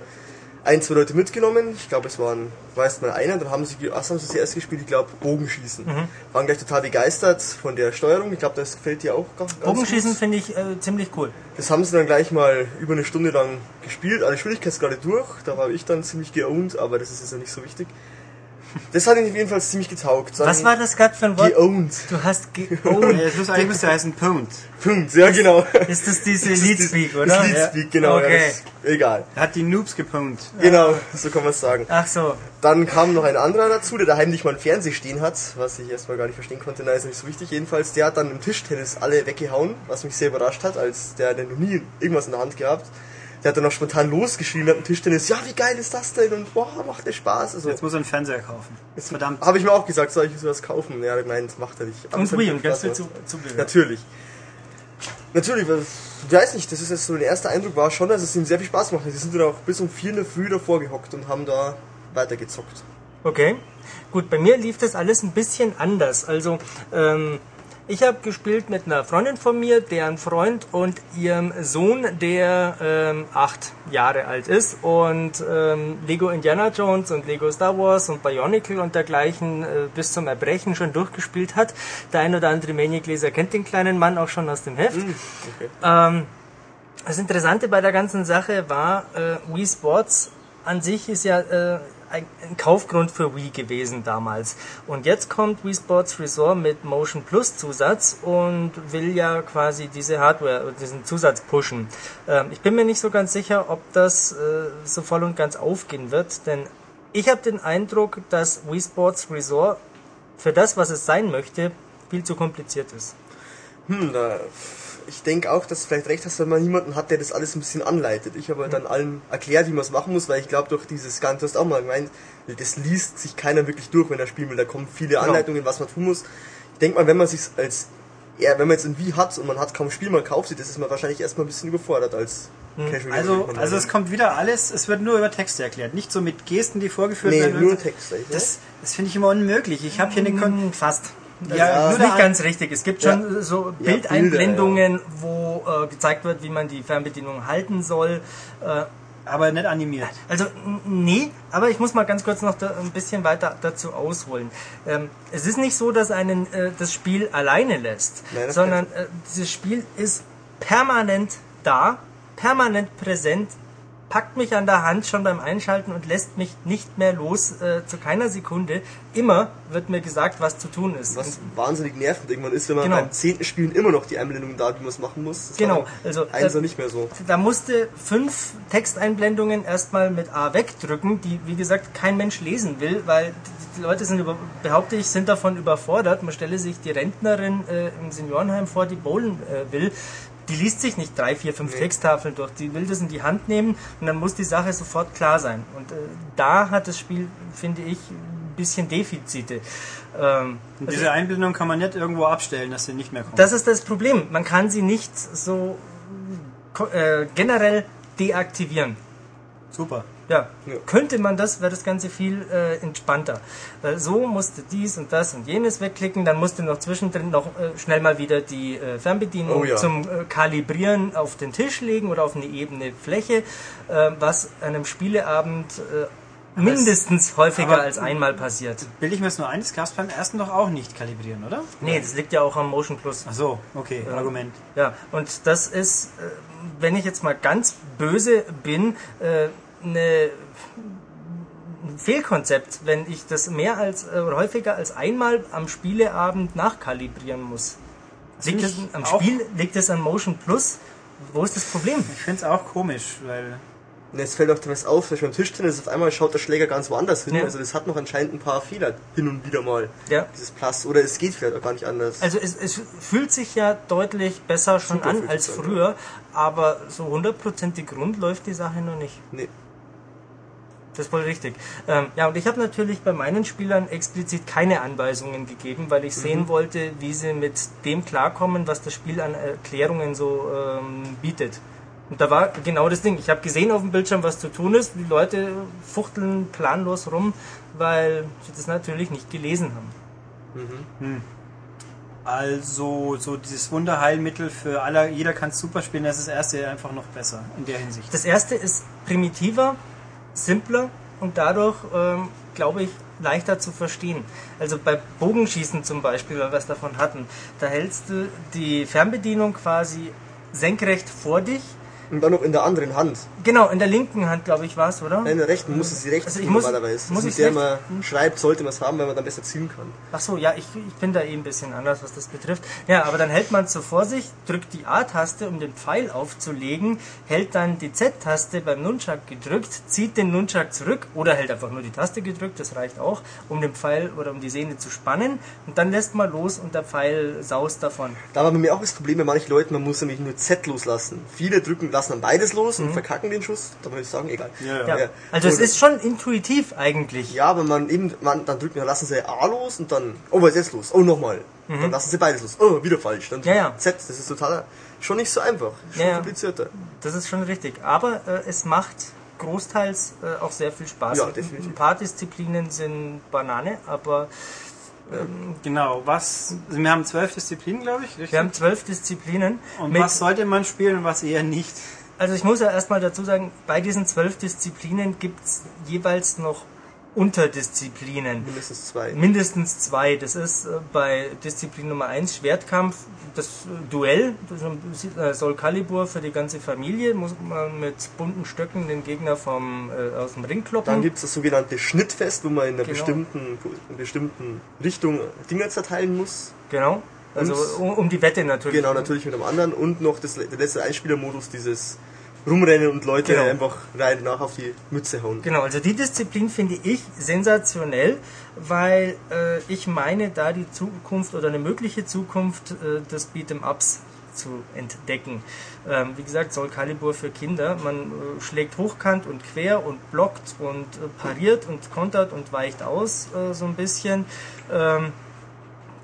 ein, zwei Leute mitgenommen. Ich glaube, es waren, weiß mal einer. Dann haben sie, was haben sie zuerst gespielt? Ich glaube, Bogenschießen. Mhm. Waren gleich total begeistert von der Steuerung. Ich glaube, das gefällt dir auch ganz Bogenschießen finde ich äh, ziemlich cool. Das haben sie dann gleich mal über eine Stunde lang gespielt. Alle Schwierigkeitsgrade durch. Da war ich dann ziemlich geowned, aber das ist jetzt ja nicht so wichtig. Das hat ihn auf jeden Fall ziemlich getaugt. Dann Was war das gerade für ein Wort? Geowned. Du hast geowned. ja, das muss eigentlich müsste heißen Punkt. Punkt, ja genau. Ist das diese Leadspeak, oder? Das Leadspeak, genau. Okay. Ja, egal. Er hat die Noobs gepunkt. Genau, so kann man es sagen. Ach so. Dann kam noch ein anderer dazu, der daheim nicht mal einen Fernseher stehen hat, was ich erstmal gar nicht verstehen konnte. Na, ist nicht so wichtig. Jedenfalls, der hat dann im Tischtennis alle weggehauen, was mich sehr überrascht hat, als der, der noch nie irgendwas in der Hand gehabt der hat dann auch spontan losgeschrien mit dem Tischtennis, ja, wie geil ist das denn? Und boah, macht der Spaß. Also, jetzt muss er einen Fernseher kaufen. Jetzt verdammt. Habe ich mir auch gesagt, soll ich sowas kaufen? Ja, er meint, macht er nicht. Aber und Wii und ganz viel zu, Zubehör. Natürlich. Natürlich, ich weiß nicht, das ist jetzt so der erste Eindruck war schon, dass es ihm sehr viel Spaß macht. Sie sind dann auch bis um 4 in der Früh davor gehockt und haben da weitergezockt. Okay. Gut, bei mir lief das alles ein bisschen anders. Also, ähm, Ich habe gespielt mit einer Freundin von mir, deren Freund und ihrem Sohn, der ähm, acht Jahre alt ist und ähm, Lego Indiana Jones und Lego Star Wars und Bionicle und dergleichen äh, bis zum Erbrechen schon durchgespielt hat. Der ein oder andere Maniac-Leser kennt den kleinen Mann auch schon aus dem Heft. Okay. Ähm, das Interessante bei der ganzen Sache war, äh, Wii Sports an sich ist ja äh, ein, ein Kaufgrund für Wii gewesen damals. Und jetzt kommt Wii Sports Resort mit Motion Plus Zusatz und will ja quasi diese Hardware, diesen Zusatz pushen. Ähm, ich bin mir nicht so ganz sicher, ob das äh, so voll und ganz aufgehen wird, denn ich habe den Eindruck, dass Wii Sports Resort für das, was es sein möchte, viel zu kompliziert ist. Hm, da, ich denke auch, dass du vielleicht recht hast, wenn man jemanden hat, der das alles ein bisschen anleitet. Ich habe halt dann allen erklärt, wie man es machen muss, weil ich glaube, durch dieses Ganze, du hast auch mal gemeint, das liest sich keiner wirklich durch, wenn er spielen will. Da kommen viele Anleitungen, was man tun muss. Ich denke mal, wenn man sich als, ja, wenn man jetzt ein Wie hat und man hat kaum Spiel, man kauft sie, das ist man wahrscheinlich erstmal ein bisschen überfordert als Casual. Also, also es kommt wieder alles, es wird nur über Texte erklärt, nicht so mit Gesten, die vorgeführt Nee, werden. nur Text. echt, ne? Das, das finde ich immer unmöglich. Ich habe hier eine Kon Mm, Fast. Ja, Ja, nur nicht ganz richtig. Es gibt schon Ja. so Ja, Bildeinblendungen, wo äh, gezeigt wird, wie man die Fernbedienung halten soll. Äh, aber nicht animiert. also nee, aber ich muss mal ganz kurz noch da, ein bisschen weiter dazu ausholen. Ähm, es ist nicht so, dass einen äh, das Spiel alleine lässt, Nein, sondern äh, dieses Spiel ist permanent da, permanent präsent, packt mich an der Hand schon beim Einschalten und lässt mich nicht mehr los äh, zu keiner Sekunde. Immer wird mir gesagt, was zu tun ist. was wahnsinnig nervend irgendwann ist, wenn man Genau. beim zehnten Spielen immer noch die Einblendungen da, wie man es machen muss. Das Genau, also, eins äh, nicht mehr so. da musste fünf Texteinblendungen erstmal mit A wegdrücken, die wie gesagt kein Mensch lesen will, weil die Leute sind über, behaupte ich, sind davon überfordert. Man stelle sich die Rentnerin äh, im Seniorenheim vor, die bowlen äh, will. Die liest sich nicht drei, vier, fünf Texttafeln durch. Die will das in die Hand nehmen und dann muss die Sache sofort klar sein. Und äh, da hat das Spiel, finde ich, ein bisschen Defizite. Ähm, Und diese Einblendung kann man nicht irgendwo abstellen, dass sie nicht mehr kommt. das ist das Problem. Man kann sie nicht so äh, generell deaktivieren. Super. Ja, Ja. könnte man das, wäre das Ganze viel äh, entspannter. Weil so musste dies und das und jenes wegklicken, dann musste noch zwischendrin noch äh, schnell mal wieder die äh, Fernbedienung Oh ja. zum äh, Kalibrieren auf den Tisch legen oder auf eine ebene Fläche, äh, was an einem Spieleabend äh, mindestens häufiger als einmal passiert. Bilde ich mir das nur ein, das gab es beim ersten doch auch nicht kalibrieren, oder? Nee, das liegt ja auch am Motion Plus. Ach so, okay, Argument. Ja, und das ist, äh, wenn ich jetzt mal ganz böse bin, äh, eine ein Fehlkonzept, wenn ich das mehr als äh, oder häufiger als einmal am Spieleabend nachkalibrieren muss. Liegt das am Spiel, liegt das an Motion Plus? Wo ist das Problem? Ich finde es auch komisch, weil jetzt fällt auch was auf, dass beim Tischtennis auf einmal schaut der Schläger ganz woanders hin. Ja. Also das hat noch anscheinend ein paar Fehler hin und wieder mal. Ja. Dieses Plus. Oder es geht vielleicht auch gar nicht anders. Also es, es fühlt sich ja deutlich besser schon Super an als sich an, früher, aber so hundertprozentig rund läuft die Sache noch nicht. nee. Das ist voll richtig. Ähm, ja, und ich habe natürlich bei meinen Spielern explizit keine Anweisungen gegeben, weil ich sehen wollte, wie sie mit dem klarkommen, was das Spiel an Erklärungen so ähm, bietet. Und da war genau das Ding. Ich habe gesehen auf dem Bildschirm, was zu tun ist. Die Leute fuchteln planlos rum, weil sie das natürlich nicht gelesen haben. also so dieses Wunderheilmittel für alle, jeder kann es super spielen, das ist das erste einfach noch besser in der Hinsicht. Das erste ist primitiver, simpler und dadurch, ähm, glaube ich, leichter zu verstehen. Also bei Bogenschießen zum Beispiel, weil wir es davon hatten, da hältst du die Fernbedienung quasi senkrecht vor dich. Und dann noch in der anderen Hand. Genau, in der linken Hand, glaube ich, war es, oder? Nein, in der rechten muss es die rechts Also ich muss- normalerweise. muss Mit ich's der man schreibt, sollte man es haben, weil man dann besser zielen kann. Ach so, ja, ich, ich bin da eh ein bisschen anders, was das betrifft. Ja, aber dann hält man so vor sich, drückt die A-Taste, um den Pfeil aufzulegen, hält dann die Z-Taste beim Nunchuck gedrückt, zieht den Nunchuck zurück oder hält einfach nur die Taste gedrückt, das reicht auch, um den Pfeil oder um die Sehne zu spannen und dann lässt man los und der Pfeil saust davon. Da war bei mir auch das Problem bei manchen Leuten, man muss nämlich nur Z loslassen. Viele drücken, lassen dann beides los und verkacken den Schuss. Da muss ich sagen, egal. Ja, Ja, Ja. also es ist schon intuitiv eigentlich. Ja, aber man eben, man, dann drückt man, lassen sie A los und dann, oh, was ist jetzt los? Oh, nochmal. Dann lassen sie beides los. Oh, wieder falsch. Dann Mhm. Ja, ja. Z, das ist total, schon nicht so einfach. Schon komplizierter. Das ist schon richtig. Aber äh, es macht großteils äh, auch sehr viel Spaß. Ja, definitiv. Ein paar Disziplinen sind Banane, aber Genau, was, wir haben zwölf Disziplinen, glaube ich, richtig? Wir haben zwölf Disziplinen. und was sollte man spielen und was eher nicht? Also ich muss ja erstmal dazu sagen, bei diesen zwölf Disziplinen gibt es jeweils noch Unterdisziplinen. Mindestens zwei. Mindestens zwei. Das ist äh, bei Disziplin Nummer eins Schwertkampf, das äh, Duell, das äh, Soul Calibur für die ganze Familie, muss man mit bunten Stöcken den Gegner vom, äh, aus dem Ring kloppen. Dann gibt es das sogenannte Schnittfest, wo man in einer Genau. bestimmten, in bestimmten Richtung Dinger zerteilen muss. Genau. Also um, um die Wette natürlich. Genau, natürlich mit einem anderen. Und noch das, der letzte Einspielermodus, dieses Rumrennen und Leute Genau. einfach rein nach auf die Mütze hauen. Genau, also die Disziplin finde ich sensationell, weil äh, ich meine, da die Zukunft oder eine mögliche Zukunft äh, des Beat'em-Ups zu entdecken. Ähm, wie gesagt, Soul Calibur für Kinder. Man äh, schlägt hochkant und quer und blockt und äh, pariert und kontert und weicht aus äh, so ein bisschen. Ähm,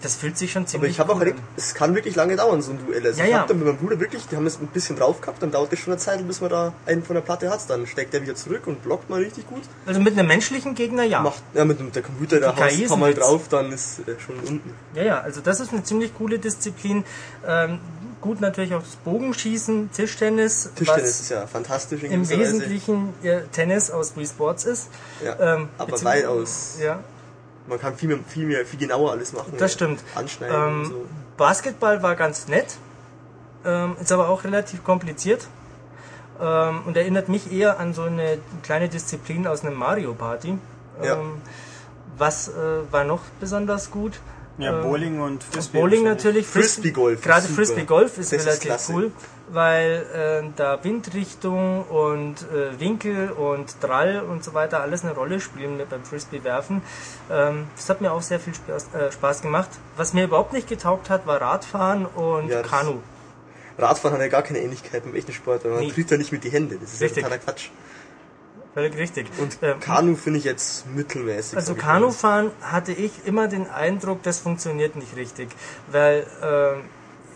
das fühlt sich schon Aber ziemlich ich habe auch erlebt, es kann wirklich lange dauern, so ein Duell. Also Ja, ich ja. habe dann mit meinem Bruder wirklich, die haben das ein bisschen drauf gehabt, dann dauert es schon eine Zeit, bis man da einen von der Platte hat. Dann steckt der wieder zurück und blockt mal richtig gut. Also mit einem menschlichen Gegner, ja. Macht, ja, mit dem der Computer, da Die haust KI ein paar Mal drauf, dann ist er schon unten. Ja, ja, also das ist eine ziemlich coole Disziplin. Ähm, gut natürlich auch das Bogenschießen, Tischtennis, Tischtennis ist ja fantastisch in im gewisser Weise. Wesentlichen ja, Tennis aus Wii Sports ist. Ja, Ähm, aber weitaus. Ja, Man kann viel, mehr, viel, mehr, viel genauer alles machen. Das stimmt. Anschneiden und ähm, so. Basketball war ganz nett, ähm, ist aber auch relativ kompliziert ähm, und erinnert mich eher an so eine kleine Disziplin aus einem Mario Party. Ja. Ähm, was äh, war noch besonders gut? Ja, Ähm, Bowling und Frisbee. Bowling natürlich. Frisbee Golf ist Gerade super. Frisbee Golf ist Das ist relativ klasse. cool, weil äh, da Windrichtung und äh, Winkel und Drall und so weiter alles eine Rolle spielen beim Frisbee werfen. Ähm, das hat mir auch sehr viel Spaß, äh, Spaß gemacht. Was mir überhaupt nicht getaugt hat, war Radfahren und Ja, Kanu. Radfahren hat ja gar keine Ähnlichkeit mit dem echten Sport, weil man Nee. kriegt ja nicht mit die Hände. Das ist Richtig. ja totaler Quatsch. Völlig richtig. Und Ähm, Kanu finde ich jetzt mittelmäßig. Also. Kanufahren hatte ich immer den Eindruck, das funktioniert nicht richtig, weil äh,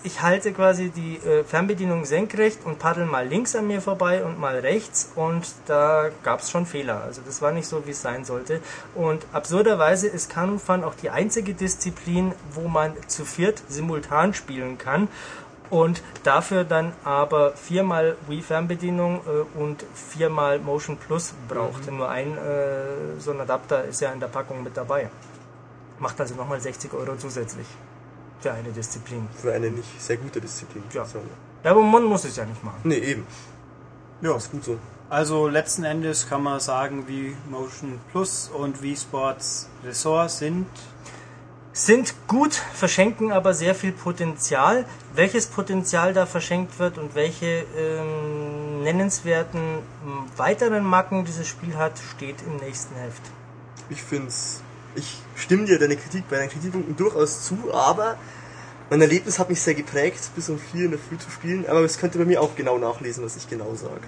ich halte quasi die äh, Fernbedienung senkrecht und paddel mal links an mir vorbei und mal rechts und da gab es schon Fehler. Also das war nicht so, wie es sein sollte. Und absurderweise ist Kanufahren auch die einzige Disziplin, wo man zu viert simultan spielen kann. Und dafür dann aber viermal Wii-Fernbedienung äh, und viermal Motion Plus braucht. Nur ein äh, so ein Adapter ist ja in der Packung mit dabei. Macht also nochmal 60 Euro zusätzlich für eine Disziplin. Für eine nicht sehr gute Disziplin. Ja. So. Ja, aber man muss es ja nicht machen. Nee, eben. Ja. Ist gut so. Also letzten Endes kann man sagen, wie Motion Plus und Wii Sports Ressort sind. Sind gut, verschenken aber sehr viel Potenzial. Welches Potenzial da verschenkt wird und welche ähm, nennenswerten weiteren Macken dieses Spiel hat, steht im nächsten Heft. Ich find's. Ich stimme dir deine Kritik bei deinen Kritikpunkten durchaus zu, aber mein Erlebnis hat mich sehr geprägt, bis um vier in der Früh zu spielen. Aber es könnt ihr bei mir auch genau nachlesen, was ich genau sage.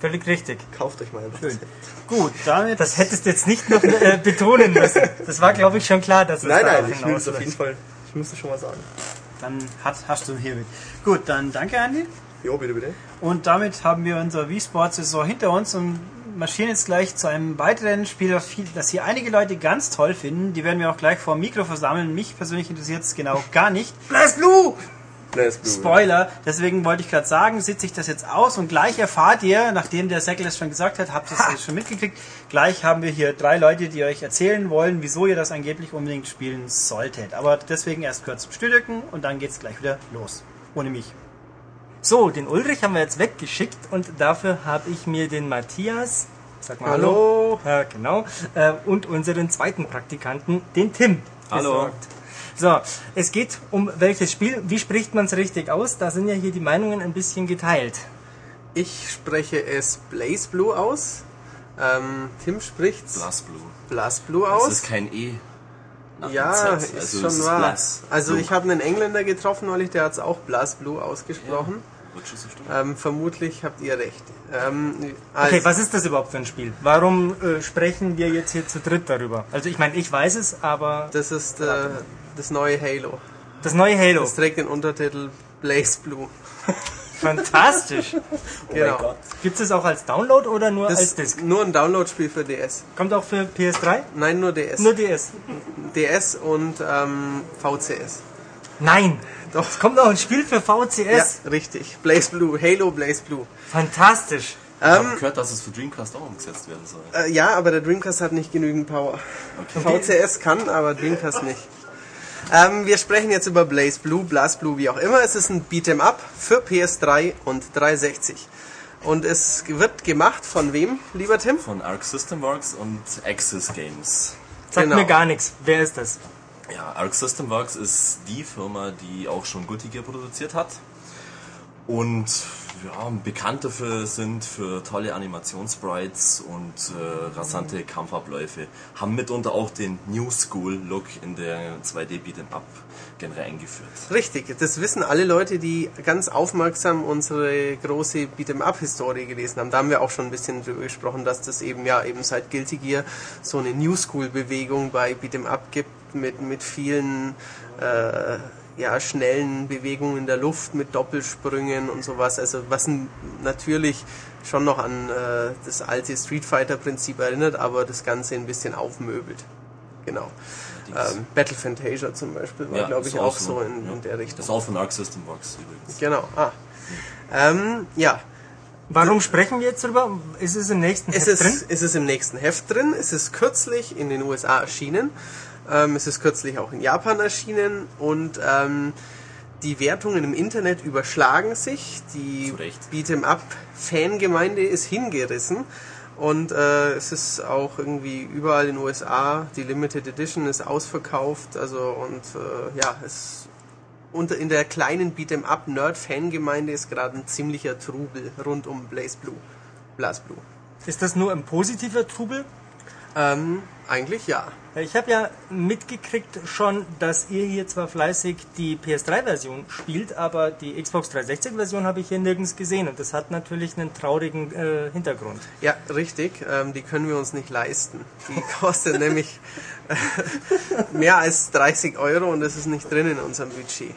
Völlig richtig. Kauft euch mal das Schön. Gut, damit. Das hättest du jetzt nicht noch äh, betonen müssen. Das war, glaube ich, schon klar, dass es Nein, nein, ich will es auf jeden Fall. Ich muss das schon mal sagen. dann hat, hast du hiermit. Gut, dann danke Andi. Ja, bitte, bitte. Und damit haben wir unser Wii Sports Saison hinter uns und marschieren jetzt gleich zu einem weiteren Spiel, das hier einige Leute ganz toll finden. Die werden wir auch gleich vor dem Mikro versammeln. Mich persönlich interessiert es genau gar nicht. Blast Blue! Spoiler, deswegen wollte ich gerade sagen, sitze ich das jetzt aus und gleich erfahrt ihr, nachdem der Säckel es schon gesagt hat, habt ihr es schon mitgekriegt, gleich haben wir hier drei Leute, die euch erzählen wollen, wieso ihr das angeblich unbedingt spielen solltet. Aber deswegen erst kurz zum Stillrücken und dann geht's gleich wieder los. Ohne mich. So, den Ulrich haben wir jetzt weggeschickt und dafür habe ich mir den Matthias, sag mal Hallo. Ja, genau, äh, und unseren zweiten Praktikanten, den Tim, Hallo. besorgt. So, es geht um welches Spiel, wie spricht man es richtig aus? Da sind ja hier die Meinungen ein bisschen geteilt. Ich spreche es Blaze Blue aus. Ähm, Tim spricht's Blast Blue. Blast Blue Es aus. ist kein E. nach ja, dem Z. ist also schon es ist wahr. Blas. Also Blue. ich habe einen Engländer getroffen neulich, der hat es auch Blast Blue ausgesprochen. Stimmen. Ähm, vermutlich habt ihr recht. Ähm, also, Okay, was ist das überhaupt für ein Spiel? Warum äh, sprechen wir jetzt hier zu dritt darüber? Also ich meine, ich weiß es, aber Das ist äh, das neue Halo. das neue Halo. Das trägt den Untertitel Blaze Blue. Fantastisch. genau. Gibt es auch als Download oder nur Das als ist Disc? nur ein Download-Spiel für DS. Kommt auch für PS3? Nein, nur DS. Nur DS. DS und ähm, VCS. Nein. Doch. Es kommt auch ein Spiel für VCS. Ja, richtig. Blaze Blue, Halo Blaze Blue. Fantastisch. Ich habe Ähm, gehört, dass es für Dreamcast auch umgesetzt werden soll. äh, ja, aber der Dreamcast hat nicht genügend Power. Okay. VCS kann, aber Dreamcast nicht. Ähm, wir sprechen jetzt über Blaze Blue, Blast Blue, wie auch immer. Es ist ein Beat'em Up für PS3 und 360. Und es wird gemacht von wem, lieber Tim? Von Arc System Works und Axis Games. Sagt Genau. mir gar nichts. Wer ist das? Ja, Arc System Works ist die Firma, die auch schon Guilty Gear produziert hat. Und ja, bekannt dafür sind für tolle Animationssprites und äh, rasante Kampfabläufe. Haben mitunter auch den New School Look in der 2D Beat'em Up Genre eingeführt. Richtig, das wissen alle Leute, die ganz aufmerksam unsere große Beat'em-up-Historie gelesen haben. Da haben wir auch schon ein bisschen drüber gesprochen, dass das eben ja eben seit Guilty Gear so eine New School-Bewegung bei Beat'em-up gibt mit, mit vielen äh, ja, schnellen Bewegungen in der Luft, mit Doppelsprüngen und sowas. Also was natürlich schon noch an äh, das alte Street Fighter-Prinzip erinnert, aber das Ganze ein bisschen aufmöbelt. Genau. Ähm, Battle Fantasia zum Beispiel war, Ja, glaube ich, auch auch so, in, ja. in der Richtung. Das ist auch von Arc System Works übrigens. Genau. Ah. Ähm, ja, Warum sprechen wir jetzt drüber? Ist es im nächsten es Heft ist, drin? es ist im nächsten Heft drin. Es ist kürzlich in den USA erschienen. Ähm, es ist kürzlich auch in Japan erschienen. Und ähm, die Wertungen im Internet überschlagen sich. Die Zu Recht. Beat'em-up-Fangemeinde ist hingerissen. Und äh, es ist auch irgendwie überall in den USA, die Limited Edition ist ausverkauft. Also und äh, ja, es unter, in der kleinen Beat'em Up Nerd Fangemeinde ist gerade ein ziemlicher Trubel rund um Blaze Blue. Blaze Blue. Ist das nur ein positiver Trubel? Ähm, eigentlich ja. Ich habe ja mitgekriegt schon, dass ihr hier zwar fleißig die PS3-Version spielt, aber die Xbox 360-Version habe ich hier nirgends gesehen und das hat natürlich einen traurigen äh, Hintergrund. Ja, richtig. Ähm, die können wir uns nicht leisten. Die kostet nämlich äh, mehr als 30 Euro und das ist nicht drin in unserem Budget.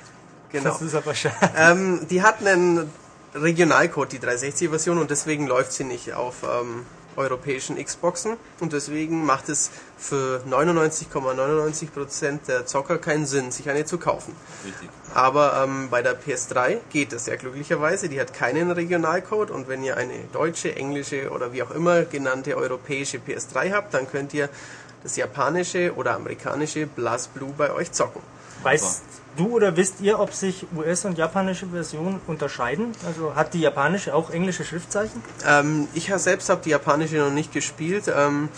Genau. Das ist aber schade. Ähm, die hat einen Regionalcode, die 360-Version, und deswegen läuft sie nicht auf ähm, europäischen Xboxen. Und deswegen macht es für 99,99% der Zocker keinen Sinn, sich eine zu kaufen. Richtig. Aber ähm, bei der PS3 geht es ja glücklicherweise. Die hat keinen Regionalcode und wenn ihr eine deutsche, englische oder wie auch immer genannte europäische PS3 habt, dann könnt ihr das japanische oder amerikanische Blast Blue bei euch zocken. Weißt du oder wisst ihr, ob sich US- und japanische Versionen unterscheiden? Also hat die japanische auch englische Schriftzeichen? Ähm, ich selbst habe die japanische noch nicht gespielt. Ähm,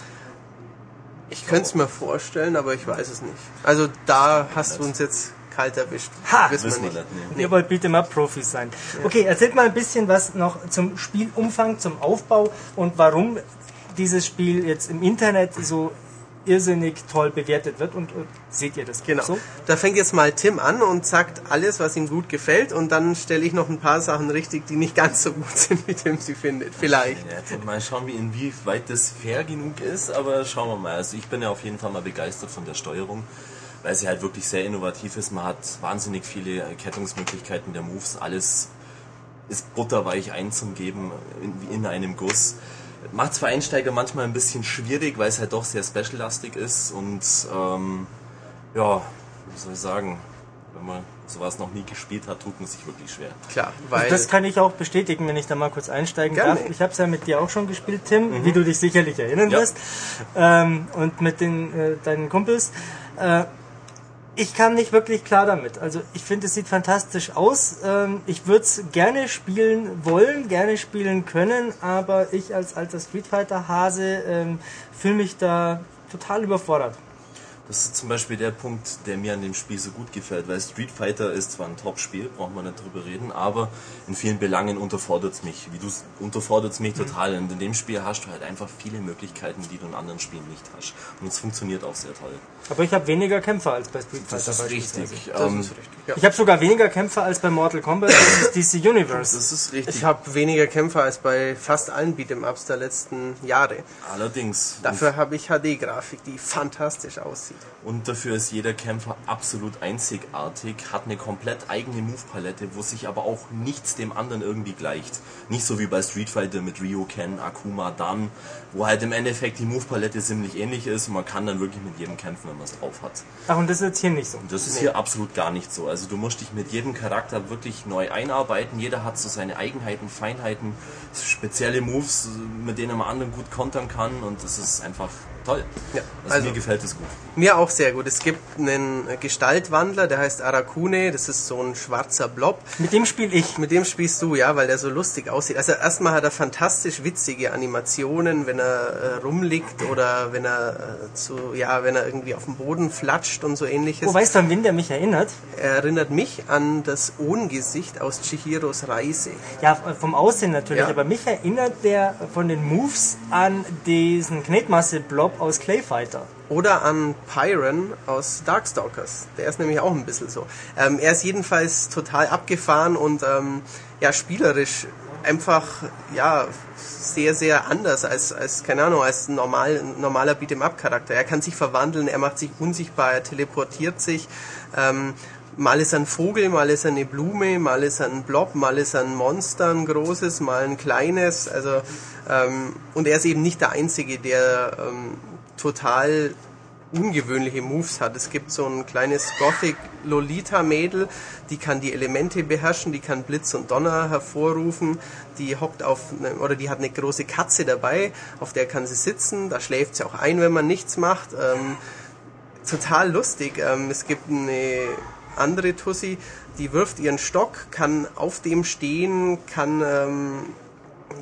ich könnte es mir vorstellen, aber ich weiß es nicht. Also da hast du uns jetzt kalt erwischt. Ha! Wissen wir nicht. nicht. Nee. Ihr wollt Beat'em Up Profis sein. Okay, erzählt mal ein bisschen was noch zum Spielumfang, zum Aufbau und warum dieses Spiel jetzt im Internet so irrsinnig toll bewertet wird und, und seht ihr das auch Genau. so? Da fängt jetzt mal Tim an und sagt alles, was ihm gut gefällt und dann stelle ich noch ein paar Sachen richtig, die nicht ganz so gut sind, wie Tim sie findet. Vielleicht. Ja, mal schauen, wie inwieweit das fair genug ist, aber schauen wir mal. Also ich bin ja auf jeden Fall mal begeistert von der Steuerung, weil sie halt wirklich sehr innovativ ist. Man hat wahnsinnig viele Erkennungsmöglichkeiten der Moves, alles ist butterweich einzugeben in, in einem Guss. Macht es für Einsteiger manchmal ein bisschen schwierig, weil es halt doch sehr special-lastig ist und ähm, ja, wie soll ich sagen, wenn man sowas noch nie gespielt hat, tut man sich wirklich schwer. Klar, weil Das kann ich auch bestätigen, wenn ich da mal kurz einsteigen Gerne. darf. Ich habe es ja mit dir auch schon gespielt, Tim, wie du dich sicherlich erinnern Ja. wirst. Ähm, und mit den, äh, deinen Kumpels. Äh, ich kam nicht wirklich klar damit. Also ich finde, es sieht fantastisch aus. Ähm, ich würde es gerne spielen wollen, gerne spielen können, aber ich als alter Street Fighter Hase ähm, fühle mich da total überfordert. Das ist zum Beispiel der Punkt, der mir an dem Spiel so gut gefällt, weil Street Fighter ist zwar ein Top-Spiel, braucht man nicht drüber reden, aber in vielen Belangen unterfordert es mich. Wie du unterfordert es mich Mhm. total. Und in dem Spiel hast du halt einfach viele Möglichkeiten, die du in anderen Spielen nicht hast. Und es funktioniert auch sehr toll. Aber ich habe weniger Kämpfer als bei Street Fighter. Das ist richtig. das Ähm, ist richtig. Ja. Ich habe sogar weniger Kämpfer als bei Mortal Kombat versus DC Universe. das ist richtig. Ich habe weniger Kämpfer als bei fast allen Beat'em-Ups der letzten Jahre. Allerdings. Dafür habe ich HD-Grafik, die fantastisch aussieht. Und dafür ist jeder Kämpfer absolut einzigartig, hat eine komplett eigene Move-Palette, wo sich aber auch nichts dem anderen irgendwie gleicht. Nicht so wie bei Street Fighter mit Ryu, Ken, Akuma, Dan, wo halt im Endeffekt die Move-Palette ziemlich ähnlich ist und man kann dann wirklich mit jedem kämpfen, wenn man es drauf hat. Ach, und das ist jetzt hier nicht so. Das ist hier absolut gar nicht so. Also du musst dich mit jedem Charakter wirklich neu einarbeiten. Jeder hat so seine Eigenheiten, Feinheiten, spezielle Moves, mit denen man anderen gut kontern kann und das ist einfach toll. Ja, also, also- mir gefällt es gut. Mir auch sehr gut. Es gibt einen Gestaltwandler, der heißt Arakune. Das ist so ein schwarzer Blob. Mit dem spiele ich. Mit dem spielst du, ja, weil der so lustig aussieht. Also erstmal hat er fantastisch witzige Animationen, wenn er äh, rumliegt oder wenn er äh, zu, ja, wenn er irgendwie auf dem Boden flatscht und so ähnliches. Wo weißt du, an wen der mich erinnert? Er erinnert mich an das Ohngesicht aus Chihiros Reise. Ja, vom Aussehen natürlich, Ja. aber mich erinnert der von den Moves an diesen Knetmasse-Blob aus Clayfighter. Oder an Pyron aus Darkstalkers. Der ist nämlich auch ein bisschen so. Ähm, er ist jedenfalls total abgefahren und ähm, ja, spielerisch einfach ja sehr, sehr anders als, als keine Ahnung, als normal, normaler Beat'em-up-Charakter. Er kann sich verwandeln, er macht sich unsichtbar, er teleportiert sich. Ähm, mal ist ein Vogel, mal ist eine Blume, mal ist ein Blob, mal ist ein Monster, ein großes, mal ein kleines. Also ähm, und er ist eben nicht der Einzige, der ähm, total ungewöhnliche Moves hat. Es gibt so ein kleines Gothic Lolita Mädel, die kann die Elemente beherrschen, die kann Blitz und Donner hervorrufen, die hockt auf ne, oder die hat eine große Katze dabei, auf der kann sie sitzen, da schläft sie auch ein, wenn man nichts macht. Ähm, total lustig. Ähm, es gibt eine andere Tussi, die wirft ihren Stock, kann auf dem stehen, kann ähm,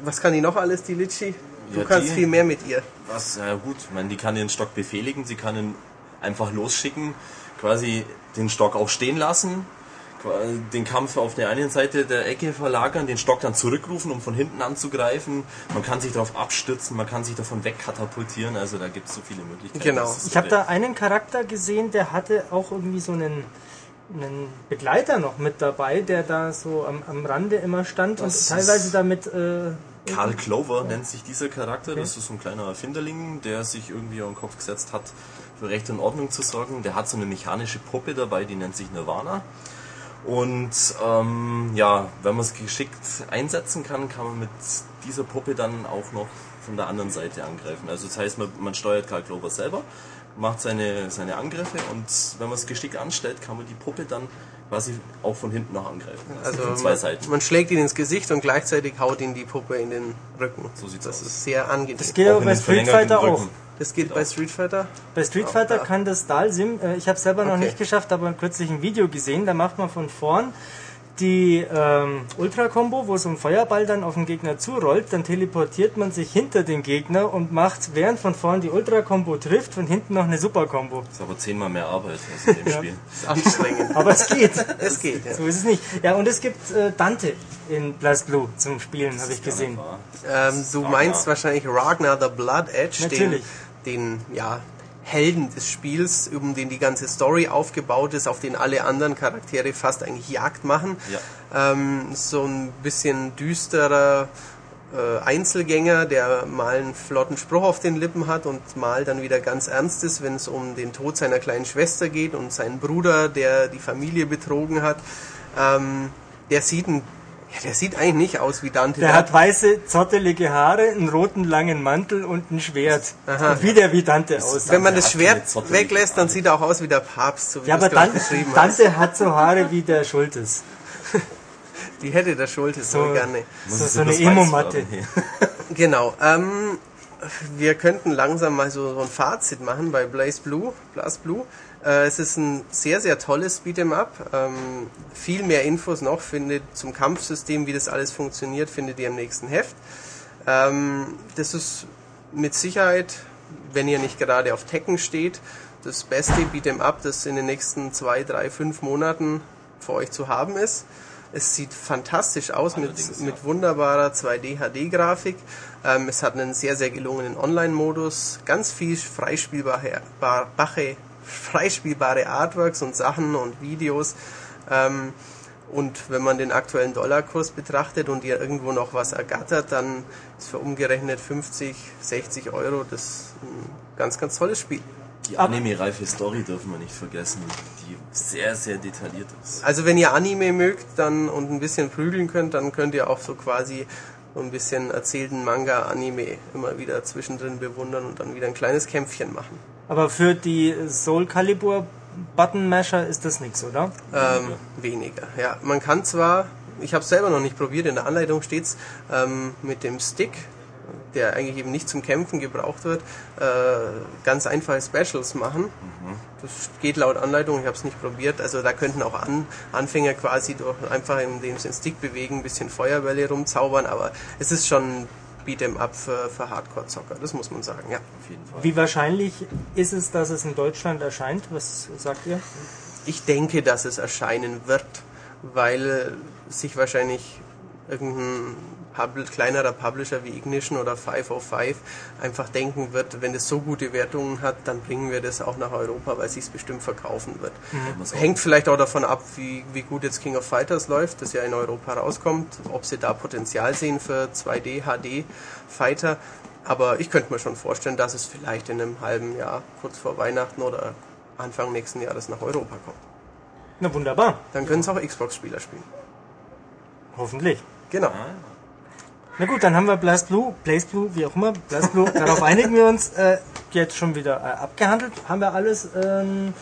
was kann die noch alles, die Litschi? Du Ja, kannst die- viel mehr mit ihr. Was, ja gut, ich meine, die kann den Stock befehligen, sie kann ihn einfach losschicken, quasi den Stock auch stehen lassen, den Kampf auf der einen Seite der Ecke verlagern, den Stock dann zurückrufen, um von hinten anzugreifen. Man kann sich darauf abstützen, man kann sich davon wegkatapultieren, also da gibt es so viele Möglichkeiten. Genau. Ich habe da einen Charakter gesehen, der hatte auch irgendwie so einen, einen Begleiter noch mit dabei, der da so am, am Rande immer stand Das und teilweise damit äh, Karl Clover nennt sich dieser Charakter. Das ist so ein kleiner Erfinderling, der sich irgendwie auf den Kopf gesetzt hat, für Recht und Ordnung zu sorgen. Der hat so eine mechanische Puppe dabei, die nennt sich Nirvana. Und ähm, ja, wenn man es geschickt einsetzen kann, kann man mit dieser Puppe dann auch noch von der anderen Seite angreifen. Also das heißt, man, man steuert Karl Clover selber, macht seine, seine Angriffe und wenn man es geschickt anstellt, kann man die Puppe dann quasi auch von hinten noch angreifen. Also von zwei man, Seiten. man schlägt ihn ins Gesicht und gleichzeitig haut ihn die Puppe in den Rücken. So sieht's das aus. ist sehr angenehm. das geht Auch bei Street Fighter auch. Das geht bei Street Fighter. Bei Street Fighter ja. kann das Dalsim, äh, ich habe selber noch Okay. nicht geschafft, aber kürzlich ein Video gesehen, da macht man von vorn die ähm, Ultra-Combo, wo so ein Feuerball dann auf den Gegner zurollt, dann teleportiert man sich hinter den Gegner und macht, während von vorn die Ultra-Combo trifft, von hinten noch eine Super-Combo. Das ist aber zehnmal mehr Arbeit als in dem Spiel. Das ist anstrengend. Aber es geht. es geht, ja. So ist es nicht. Ja, und es gibt äh, Dante in Blast Blue zum Spielen, habe ich gesehen. Ähm, du meinst wahrscheinlich Ragnar the Blood Edge, den, Natürlich. den ja, Helden des Spiels, um den die ganze Story aufgebaut ist, auf den alle anderen Charaktere fast eigentlich Jagd machen. Ja. Ähm, so ein bisschen düsterer äh, Einzelgänger, der mal einen flotten Spruch auf den Lippen hat und mal dann wieder ganz ernst ist, wenn es um den Tod seiner kleinen Schwester geht und seinen Bruder, der die Familie betrogen hat. Ähm, der sieht ein ja, der sieht eigentlich nicht aus wie Dante. Der hat weiße, zottelige Haare, einen roten langen Mantel und ein Schwert. Aha. Und wie der wie Dante aussah. Wenn man Dante das Schwert weglässt, dann sieht er auch aus wie der Papst, so wie Ja, aber es gerade Dan beschrieben hast. Dante hat so Haare wie der Schultes. Die hätte der Schultes so, So- gerne. So- so eine Emo-Matte. Genau. Ähm, wir könnten langsam mal so, so ein Fazit machen bei Blaze Blue. Blaze Blue. Äh, es ist ein sehr, sehr tolles Beat'em Up. Ähm, viel mehr Infos noch findet zum Kampfsystem, wie das alles funktioniert, findet ihr im nächsten Heft. Ähm, das ist mit Sicherheit, wenn ihr nicht gerade auf Tekken steht, das beste Beat'em Up, das in den nächsten zwei, drei, fünf Monaten für euch zu haben ist. Es sieht fantastisch aus mit, ja. mit wunderbarer 2D-HD-Grafik. Ähm, es hat einen sehr, sehr gelungenen Online-Modus, ganz viel freispielbare, freispielbare Artworks und Sachen und Videos. Ähm, und wenn man den aktuellen Dollarkurs betrachtet und ihr irgendwo noch was ergattert, dann ist für umgerechnet 50, 60 Euro das ein ganz, ganz tolles Spiel. Die anime-reife Story dürfen wir nicht vergessen, die sehr, sehr detailliert ist. Also wenn ihr Anime mögt dann und ein bisschen prügeln könnt, dann könnt ihr auch so quasi so ein bisschen erzählten Manga-Anime immer wieder zwischendrin bewundern und dann wieder ein kleines Kämpfchen machen. Aber für die Soul Calibur Button Masher ist das nichts, oder? Ähm, weniger. Ja, man kann zwar, ich habe es selber noch nicht probiert, in der Anleitung steht's ähm, mit dem Stick, der eigentlich eben nicht zum Kämpfen gebraucht wird, äh, ganz einfache Specials machen. Das geht laut Anleitung, ich habe es nicht probiert. Also da könnten auch An Anfänger quasi durch einfach indem sie den Stick bewegen, ein bisschen Feuerbälle rumzaubern, aber es ist schon Beat'em Up für, für Hardcore-Zocker, das muss man sagen, ja. Auf jeden Fall. Wie wahrscheinlich ist es, dass es in Deutschland erscheint? Was sagt ihr? Ich denke, dass es erscheinen wird, weil sich wahrscheinlich irgendein Pub kleinerer Publisher wie Ignition oder 505 einfach denken wird, wenn es so gute Wertungen hat, dann bringen wir das auch nach Europa, weil es sich bestimmt verkaufen wird. Muss Hängt vielleicht auch davon ab, wie, wie gut jetzt King of Fighters läuft, das ja in Europa rauskommt, ob sie da Potenzial sehen für 2D, HD Fighter. Aber ich könnte mir schon vorstellen, dass es vielleicht in einem halben Jahr, kurz vor Weihnachten oder Anfang nächsten Jahres nach Europa kommt. Na wunderbar. Dann können es auch Xbox-Spieler spielen. Hoffentlich. Genau. Na gut, dann haben wir Blast Blue, Blaze Blue, wie auch immer, Blast Blue, darauf einigen wir uns, äh, jetzt schon wieder äh, abgehandelt. Haben wir alles ähm,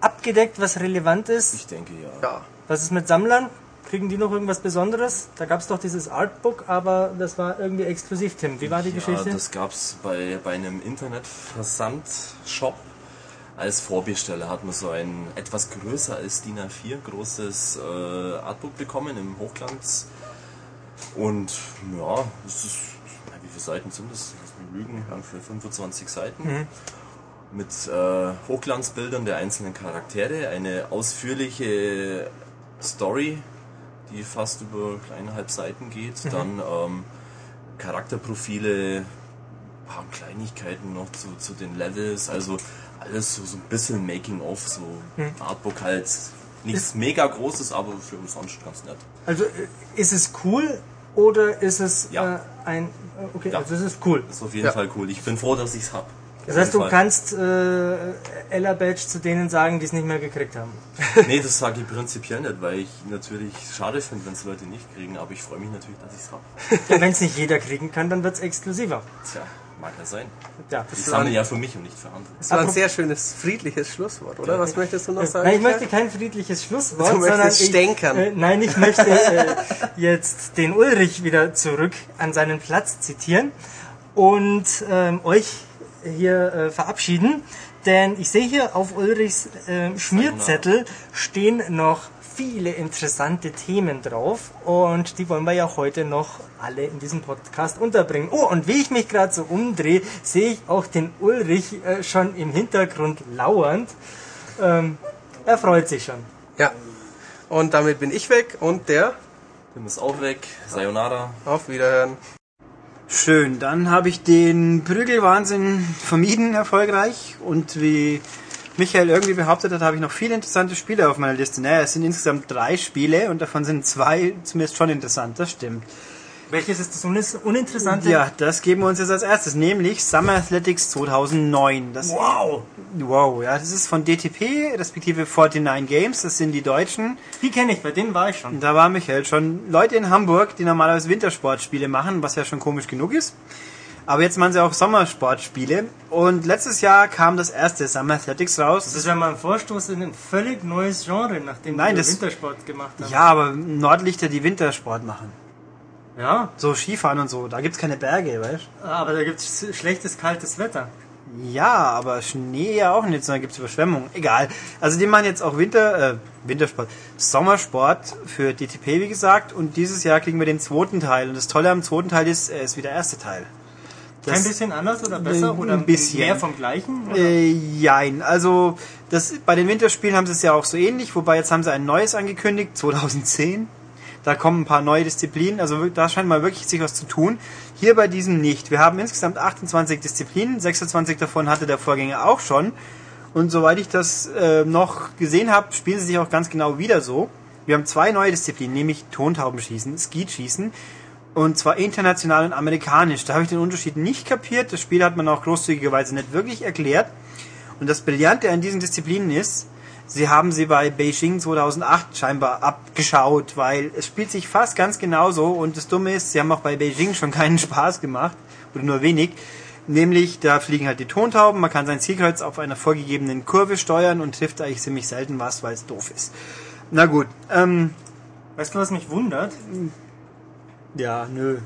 abgedeckt, was relevant ist? Ich denke ja. Ja. Was ist mit Sammlern? Kriegen die noch irgendwas Besonderes? Da gab es doch dieses Artbook, aber das war irgendwie exklusiv, Tim. Wie war die Ja, Geschichte? das gab's bei, bei einem Internetversandshop. Als Vorbesteller hat man so ein etwas größer als DIN A4 großes äh, Artbook bekommen im Hochglanz. Und ja, es ist, wie viele Seiten sind das? Lass mich lügen, ungefähr 25 Seiten. Mit äh, Hochglanzbildern der einzelnen Charaktere, eine ausführliche Story, die fast über eineinhalb Seiten geht. Dann ähm, Charakterprofile, ein paar Kleinigkeiten noch zu, zu den Levels, also alles so, so ein bisschen Making-of, so Artbook halt. Nichts mega großes, aber für umsonst ganz nett. Also äh, ist es cool oder ist es Ja. äh, ein... äh, Okay, Ja. also es ist cool. Das ist auf jeden Ja. Fall cool. Ich bin froh, dass ich's hab. Das heißt, du jeden kannst äh, Ella Badge zu denen sagen, die es nicht mehr gekriegt haben. Fall. Nee, das sage ich prinzipiell nicht, weil ich natürlich schade finde, wenn es Leute nicht kriegen, aber ich freue mich natürlich, dass ich's hab. Ja, Wenn es nicht jeder kriegen kann, dann wird es exklusiver. Tja, mag ja sein. Ja. Ich sammle ja für mich und nicht für andere. Das war ein sehr schönes, friedliches Schlusswort, oder? Was möchtest du noch sagen? Nein, ich möchte kein friedliches Schlusswort, Du möchtest sondern ich, stänkern. Äh, nein, ich möchte äh, jetzt den Ulrich wieder zurück an seinen Platz zitieren und ähm, euch hier äh, verabschieden, denn ich sehe hier auf Ulrichs äh, Schmierzettel stehen noch viele interessante Themen drauf und die wollen wir ja heute noch alle in diesem Podcast unterbringen. Oh, und wie ich mich gerade so umdrehe, sehe ich auch den Ulrich äh, schon im Hintergrund lauernd. Ähm, er freut sich schon. Ja. Und damit bin ich weg und der Tim ist auch weg. Sayonara. auf Wiederhören. Schön, dann habe ich den Prügelwahnsinn vermieden erfolgreich und wie Michael irgendwie behauptet hat, habe ich noch viele interessante Spiele auf meiner Liste. Naja, es sind insgesamt drei Spiele und davon sind zwei zumindest schon interessant, das stimmt. Welches ist das Uninteressante? Ja, das geben wir uns jetzt als erstes, nämlich Summer Athletics 2009. Das Wow! Wow, ja, das ist von DTP, respektive 49 Games, das sind die Deutschen. Die kenne ich, bei denen war ich schon. Da war Michael schon. Leute in Hamburg, die normalerweise Wintersportspiele machen, was ja schon komisch genug ist. Aber jetzt machen sie auch Sommersportspiele. Und letztes Jahr kam das erste Summer Athletics raus. Das ist ja mal ein Vorstoß in ein völlig neues Genre, nachdem Nein, das- Wintersport gemacht haben. Ja, aber Nordlichter, die Wintersport machen. Ja, So Skifahren und so, da gibt's keine Berge, weißt aber da gibt es schlechtes, kaltes Wetter. Ja, aber Schnee ja auch nicht, sondern gibt's Überschwemmungen. Egal. Also die machen jetzt auch Winter, äh, Wintersport, Sommersport für DTP, wie gesagt. Und dieses Jahr kriegen wir den zweiten Teil. Und das Tolle am zweiten Teil ist, er ist wie der erste Teil. Kein bisschen anders oder besser Ein oder bisschen. mehr vom gleichen? Oder? Äh, jein. Also das, bei den Winterspielen haben sie es ja auch so ähnlich, wobei jetzt haben sie ein neues angekündigt, 2010. Da kommen ein paar neue Disziplinen, also da scheint mal wirklich sich was zu tun. Hier bei diesem nicht. Wir haben insgesamt 28 Disziplinen, 26 davon hatte der Vorgänger auch schon. Und soweit ich das äh, noch gesehen habe, spielen sie sich auch ganz genau wieder so. Wir haben zwei neue Disziplinen, nämlich Tontaubenschießen, Skeetschießen. Und zwar international und amerikanisch. Da habe ich den Unterschied nicht kapiert. Das Spiel hat man auch großzügigerweise nicht wirklich erklärt. Und das Brillante an diesen Disziplinen ist, sie haben sie bei Beijing 2008 scheinbar abgeschaut, weil es spielt sich fast ganz genauso und das Dumme ist, sie haben auch bei Beijing schon keinen Spaß gemacht oder nur wenig. Nämlich, da fliegen halt die Tontauben, man kann sein Zielkreuz auf einer vorgegebenen Kurve steuern und trifft eigentlich ziemlich selten was, weil es doof ist. Na gut, ähm, Weißt du, was mich wundert? Ja, nö.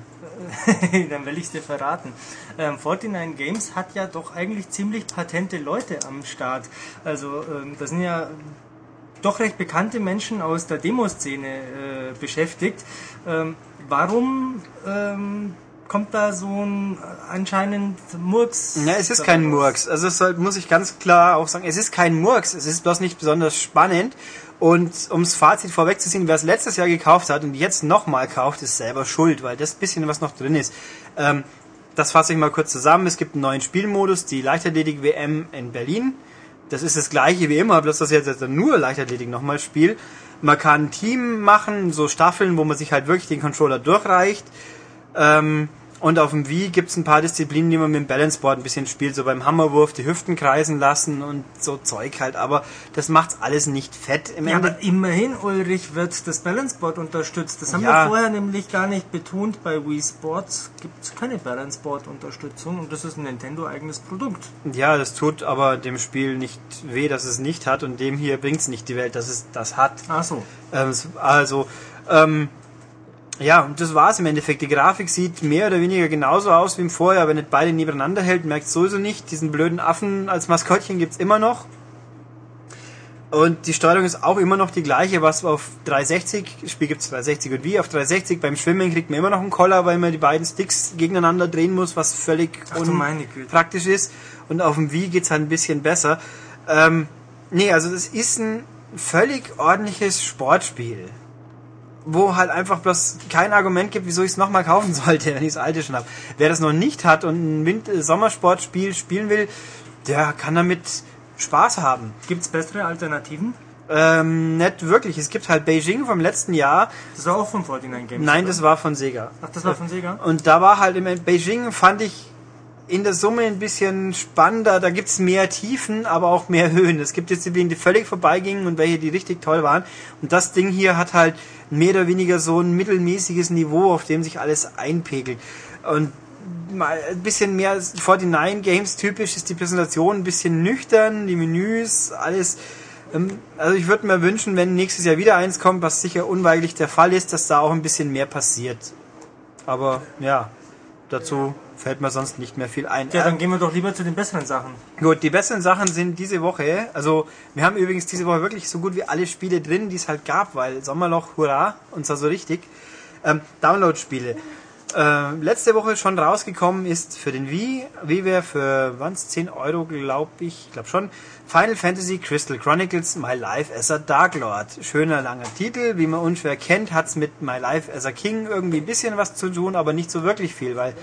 Dann will ich es dir verraten. Ähm, 49 Games hat ja doch eigentlich ziemlich patente Leute am Start. Also, ähm, das sind ja doch recht bekannte Menschen aus der Demoszene äh, beschäftigt. Ähm, warum ähm, kommt da so ein äh, anscheinend Murks? Ja, es ist kein raus? Murks. Also es soll, muss ich ganz klar auch sagen, es ist kein Murks. Es ist bloß nicht besonders spannend. Und ums Fazit vorwegzuziehen, wer es letztes Jahr gekauft hat und jetzt nochmal kauft, ist selber schuld, weil das bisschen, was noch drin ist. Ähm, das fasse ich mal kurz zusammen. Es gibt einen neuen Spielmodus, die Leichtathletik-WM in Berlin. Das ist das gleiche wie immer, bloß dass ich jetzt nur Leichtathletik nochmal spiele. Man kann ein Team machen, so Staffeln, wo man sich halt wirklich den Controller durchreicht. Ähm, und auf dem Wii gibt's ein paar Disziplinen, die man mit dem Balanceboard ein bisschen spielt, so beim Hammerwurf die Hüften kreisen lassen und so Zeug halt, aber das macht's alles nicht fett. Im Ja, Ende aber immerhin, Ulrich, wird das Balanceboard unterstützt. Das haben Ja. wir vorher nämlich gar nicht betont. Bei Wii Sports gibt es keine Balanceboard-Unterstützung und das ist ein Nintendo-eigenes Produkt. ja, das tut aber dem Spiel nicht weh, dass es nicht hat und dem hier bringt's nicht die Welt, dass es das hat. Ach so. Ähm, es- also, ähm, ja, und das war's im Endeffekt. Die Grafik sieht mehr oder weniger genauso aus wie im Vorjahr. Wenn nicht beide nebeneinander hält, merkt sowieso nicht. Diesen blöden Affen als Maskottchen gibt's immer noch. Und die Steuerung ist auch immer noch die gleiche, was auf 360, das Spiel gibt's 360 und wie, auf 360 beim Schwimmen kriegt man immer noch einen Koller, weil man die beiden Sticks gegeneinander drehen muss, was völlig Ach du meine Güte. praktisch ist. Und auf dem Wii geht's halt ein bisschen besser. Ähm, nee, also das ist ein völlig ordentliches Sportspiel. Wo halt einfach bloß kein Argument gibt, wieso ich es nochmal kaufen sollte, wenn ich das alte schon habe. Wer das noch nicht hat und ein Wind äh, Sommersportspiel spielen will, der kann damit Spaß haben. Gibt es bessere Alternativen? Ähm, nicht wirklich. Es gibt halt Beijing vom letzten Jahr. Das war auch von 49 Games. Nein, oder? das war von Sega. Ach, das war von Sega? Und da war halt im Beijing, fand ich in der Summe ein bisschen spannender. Da gibt's mehr Tiefen, aber auch mehr Höhen. Es gibt Disziplinen, die völlig vorbeigingen und welche, die richtig toll waren. Und das Ding hier hat halt mehr oder weniger so ein mittelmäßiges Niveau, auf dem sich alles einpegelt. Und mal ein bisschen mehr 49 Games typisch ist die Präsentation ein bisschen nüchtern, die Menüs, alles. ähm, Also ich würde mir wünschen, wenn nächstes Jahr wieder eins kommt, was sicher unweigerlich der Fall ist, dass da auch ein bisschen mehr passiert. Aber ja, dazu fällt mir sonst nicht mehr viel ein. Ja, dann gehen wir doch lieber zu den besseren Sachen. Gut, die besseren Sachen sind diese Woche. Also, wir haben übrigens diese Woche wirklich so gut wie alle Spiele drin, die es halt gab, weil Sommerloch, hurra, und zwar so richtig. Ähm, Download-Spiele. Äh, letzte Woche schon rausgekommen ist für den Wii, WiiWare für wanns 10 Euro, glaube ich, ich glaube schon, Final Fantasy Crystal Chronicles My Life as a Dark Lord. Schöner langer Titel, wie man unschwer kennt, hat's mit My Life as a King irgendwie ein bisschen was zu tun, aber nicht so wirklich viel, weil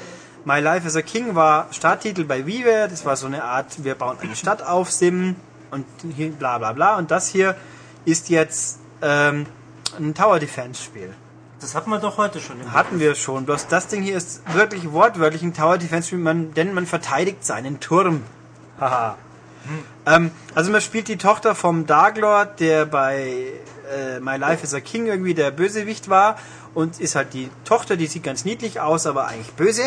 My Life as a King war Starttitel bei WiiWare, das war so eine Art, wir bauen eine Stadt auf, Sim und hier bla bla bla und das hier ist jetzt ähm, ein Tower Defense Spiel. Das hatten wir doch heute schon. Hatten wir schon. Bloß das Ding hier ist wirklich wortwörtlich ein Tower Defense Spiel, man, denn man verteidigt seinen Turm. Haha. Ähm, also man spielt die Tochter vom Dark Lord, der bei äh, My Life is a King irgendwie der Bösewicht war und ist halt die Tochter, die sieht ganz niedlich aus, aber eigentlich böse.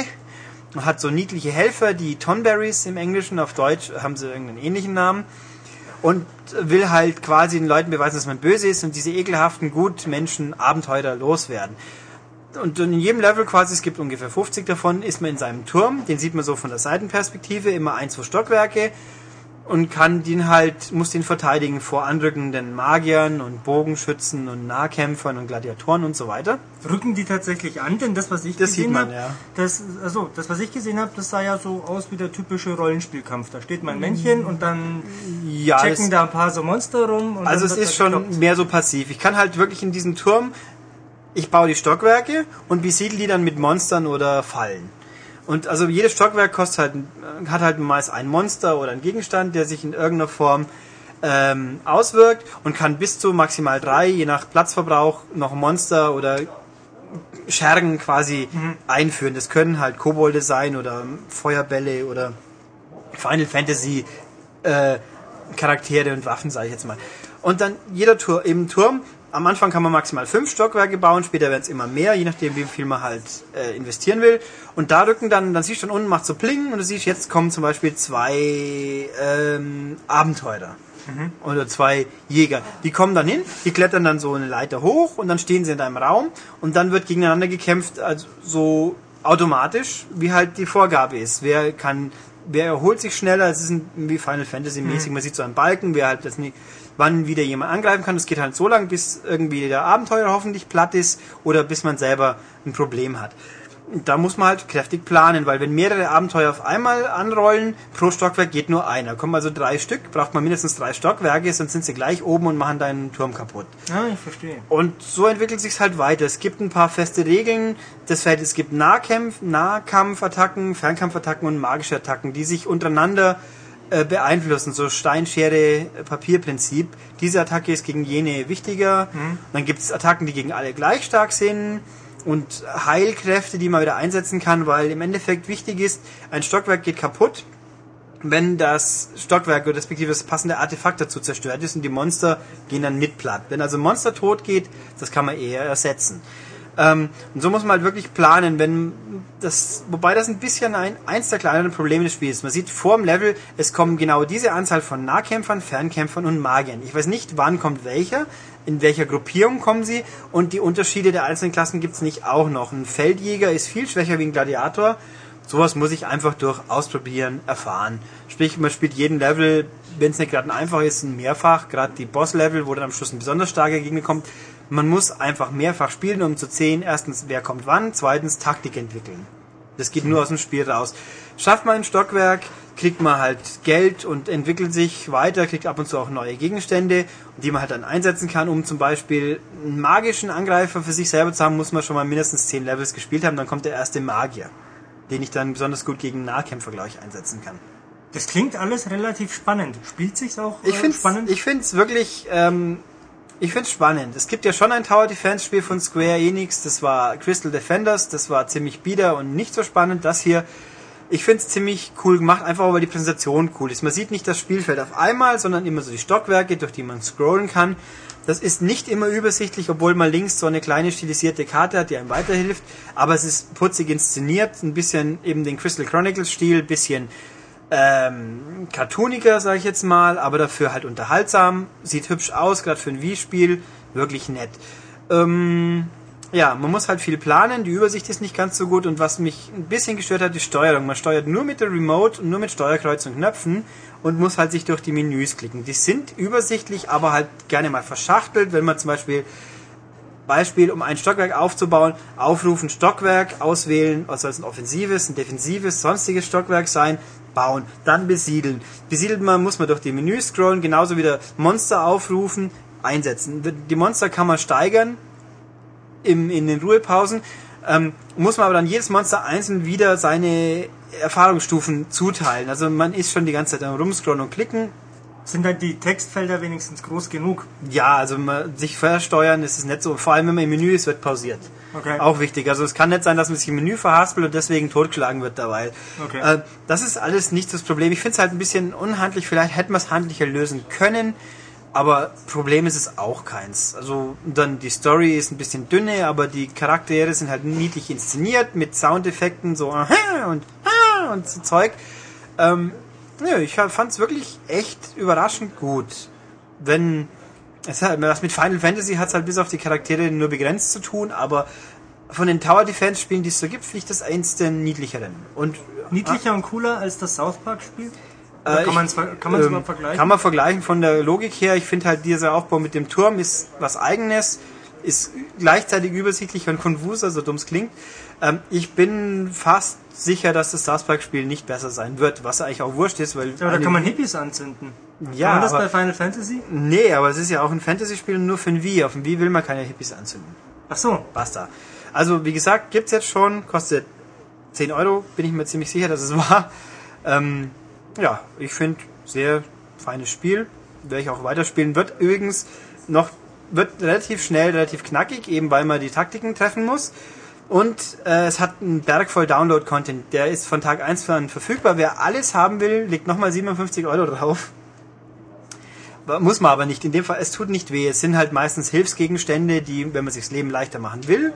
Und hat so niedliche Helfer, die Tonberries im Englischen, auf Deutsch haben sie irgendeinen ähnlichen Namen. Und will halt quasi den Leuten beweisen, dass man böse ist und diese ekelhaften Gutmenschen Abenteurer loswerden. Und in jedem Level quasi, es gibt ungefähr 50 davon, ist man in seinem Turm. Den sieht man so von der Seitenperspektive, immer ein, zwei Stockwerke. Und kann den halt, muss den verteidigen vor anrückenden Magiern und Bogenschützen und Nahkämpfern und Gladiatoren und so weiter. Rücken die tatsächlich an? Denn das, was ich Das gesehen habe, ja. das, also, das, was ich gesehen habe, das sah ja so aus wie der typische Rollenspielkampf. Da steht mein Männchen und dann Ja, checken da ein paar so Monster rum. Also es ist schon gekloppt. mehr so passiv. Ich kann halt wirklich in diesem Turm, ich baue die Stockwerke und besiedle die dann mit Monstern oder Fallen. Und also jedes Stockwerk kostet halt, hat halt meist ein Monster oder einen Gegenstand, der sich in irgendeiner Form ähm, auswirkt und kann bis zu maximal drei, je nach Platzverbrauch, noch Monster oder Schergen quasi einführen. Das können halt Kobolde sein oder Feuerbälle oder Final Fantasy äh, Charaktere und Waffen, sage ich jetzt mal. Und dann jeder Tur im Turm, am Anfang kann man maximal fünf Stockwerke bauen, später werden es immer mehr, je nachdem wie viel man halt äh, investieren will. Und da rücken dann, dann siehst du dann unten, macht so Pling und du siehst, jetzt kommen zum Beispiel zwei ähm, Abenteurer. Oder zwei Jäger. Die kommen dann hin, die klettern dann so eine Leiter hoch und dann stehen sie in deinem Raum und dann wird gegeneinander gekämpft, also so automatisch, wie halt die Vorgabe ist. Wer kann, wer erholt sich schneller, es ist ein, wie Final Fantasy mäßig, man sieht so einen Balken, wer halt das nicht, wann wieder jemand angreifen kann. Es geht halt so lange, bis irgendwie der Abenteuer hoffentlich platt ist oder bis man selber ein Problem hat. Da muss man halt kräftig planen, weil wenn mehrere Abenteuer auf einmal anrollen, pro Stockwerk geht nur einer. Kommen also drei Stück, braucht man mindestens drei Stockwerke, sonst sind sie gleich oben und machen deinen Turm kaputt. Ah, ich verstehe. Und so entwickelt sich's halt weiter. Es gibt ein paar feste Regeln. Das Feld, es gibt Nahkämpf, Nahkampfattacken, Fernkampfattacken und magische Attacken, die sich untereinander äh, beeinflussen. So Stein-Schere-Papier-Prinzip. Diese Attacke ist gegen jene wichtiger. Dann gibt es Attacken, die gegen alle gleich stark sind. Und Heilkräfte, die man wieder einsetzen kann, weil im Endeffekt wichtig ist, ein Stockwerk geht kaputt, wenn das Stockwerk oder respektive das passende Artefakt dazu zerstört ist und die Monster gehen dann mit platt. Wenn also ein Monster tot geht, das kann man eher ersetzen. Ähm, und so muss man halt wirklich planen, wenn das, wobei das ein bisschen ein, eins der kleineren Probleme des Spiels. Man sieht vor dem Level, es kommen genau diese Anzahl von Nahkämpfern, Fernkämpfern und Magiern. Ich weiß nicht, wann kommt welcher, in welcher Gruppierung kommen sie und die Unterschiede der einzelnen Klassen gibt's nicht auch noch. Ein Feldjäger ist viel schwächer wie ein Gladiator. Sowas muss ich einfach durch Ausprobieren erfahren. Sprich, man spielt jeden Level, wenn es nicht gerade ein einfach ist, ein mehrfach. Gerade die Boss-Level, wo dann am Schluss ein besonders starker Gegner kommt. Man muss einfach mehrfach spielen, um zu sehen, erstens, wer kommt wann, zweitens, Taktik entwickeln. Das geht nur aus dem Spiel raus. Schafft man ein Stockwerk, kriegt man halt Geld und entwickelt sich weiter, kriegt ab und zu auch neue Gegenstände, die man halt dann einsetzen kann, um zum Beispiel einen magischen Angreifer für sich selber zu haben, muss man schon mal mindestens 10 Levels gespielt haben, dann kommt der erste Magier, den ich dann besonders gut gegen Nahkämpfer, glaube ich, einsetzen kann. Das klingt alles relativ spannend. Spielt sich's auch Ich äh, finde spannend? ich find's wirklich, ähm, ich find's spannend. Es gibt ja schon ein Tower Defense Spiel von Square Enix, das war Crystal Defenders, das war ziemlich bieder und nicht so spannend. Das hier, ich find's ziemlich cool gemacht, einfach weil die Präsentation cool ist. Man sieht nicht das Spielfeld auf einmal, sondern immer so die Stockwerke, durch die man scrollen kann. Das ist nicht immer übersichtlich, obwohl man links so eine kleine stilisierte Karte hat, die einem weiterhilft. Aber es ist putzig inszeniert, ein bisschen eben den Crystal Chronicles Stil, bisschen ähm, cartooniger, sage ich jetzt mal, aber dafür halt unterhaltsam, sieht hübsch aus, gerade für ein Wii-Spiel, wirklich nett. Ähm, ja, man muss halt viel planen, die Übersicht ist nicht ganz so gut und was mich ein bisschen gestört hat, die Steuerung. Man steuert nur mit der Remote und nur mit Steuerkreuz und Knöpfen und muss halt sich durch die Menüs klicken. Die sind übersichtlich, aber halt gerne mal verschachtelt, wenn man zum Beispiel Beispiel, um ein Stockwerk aufzubauen, aufrufen, Stockwerk, auswählen, was soll es ein offensives, ein defensives, sonstiges Stockwerk sein, bauen, dann besiedeln. Besiedelt man, muss man durch die Menüs scrollen, genauso wieder Monster aufrufen, einsetzen. Die Monster kann man steigern im, in den Ruhepausen, ähm, muss man aber dann jedes Monster einzeln wieder seine Erfahrungsstufen zuteilen. Also man ist schon die ganze Zeit am rumscrollen und klicken, Sind dann die Textfelder wenigstens groß genug? ja, also man, sich versteuern ist es nicht so. Vor allem, wenn man im Menü ist, wird pausiert. Okay. Auch wichtig. Also es kann nicht sein, dass man sich im Menü verhaspelt und deswegen totgeschlagen wird dabei. Okay. Äh, das ist alles nicht das Problem. Ich finde es halt ein bisschen unhandlich. Vielleicht hätten wir es handlicher lösen können. Aber Problem ist es auch keins. Also dann die Story ist ein bisschen dünne, aber die Charaktere sind halt niedlich inszeniert mit Soundeffekten so und und so Zeug. Ähm, nö, ich fand es wirklich echt überraschend gut. Wenn es hat, das mit Final Fantasy hat es halt bis auf die Charaktere nur begrenzt zu tun, aber von den Tower Defense Spielen, die es so gibt, finde ich das eins der niedlicheren. Und Niedlicher und cooler als das South Park Spiel? Äh, kann man es kann man's ähm, überhaupt vergleichen? Kann man vergleichen von der Logik her. Ich finde halt dieser Aufbau mit dem Turm ist was eigenes, ist gleichzeitig übersichtlich und konfus, so dumm es klingt. Ähm, ich bin fast sicher, dass das South Park Spiel nicht besser sein wird, was eigentlich auch wurscht ist, weil aber da kann man Hippies anzünden. Ja, kann man das aber- bei Final Fantasy? nee, aber es ist ja auch ein Fantasy-Spiel nur für ein Wii. Auf dem Wii will man keine Hippies anzünden. Ach so. Basta. Also, wie gesagt, gibt's jetzt schon, kostet 10 Euro, bin ich mir ziemlich sicher, dass es war. Ähm, ja, ich finde, sehr feines Spiel, werde ich auch weiterspielen. Wird übrigens noch, wird relativ schnell, relativ knackig, eben weil man die Taktiken treffen muss. Und äh, es hat einen Berg voll Download-Content. Der ist von Tag 1 an verfügbar. Wer alles haben will, legt nochmal 57 Euro drauf. Muss man aber nicht. In dem Fall, es tut nicht weh. Es sind halt meistens Hilfsgegenstände, die, wenn man sich das Leben leichter machen will,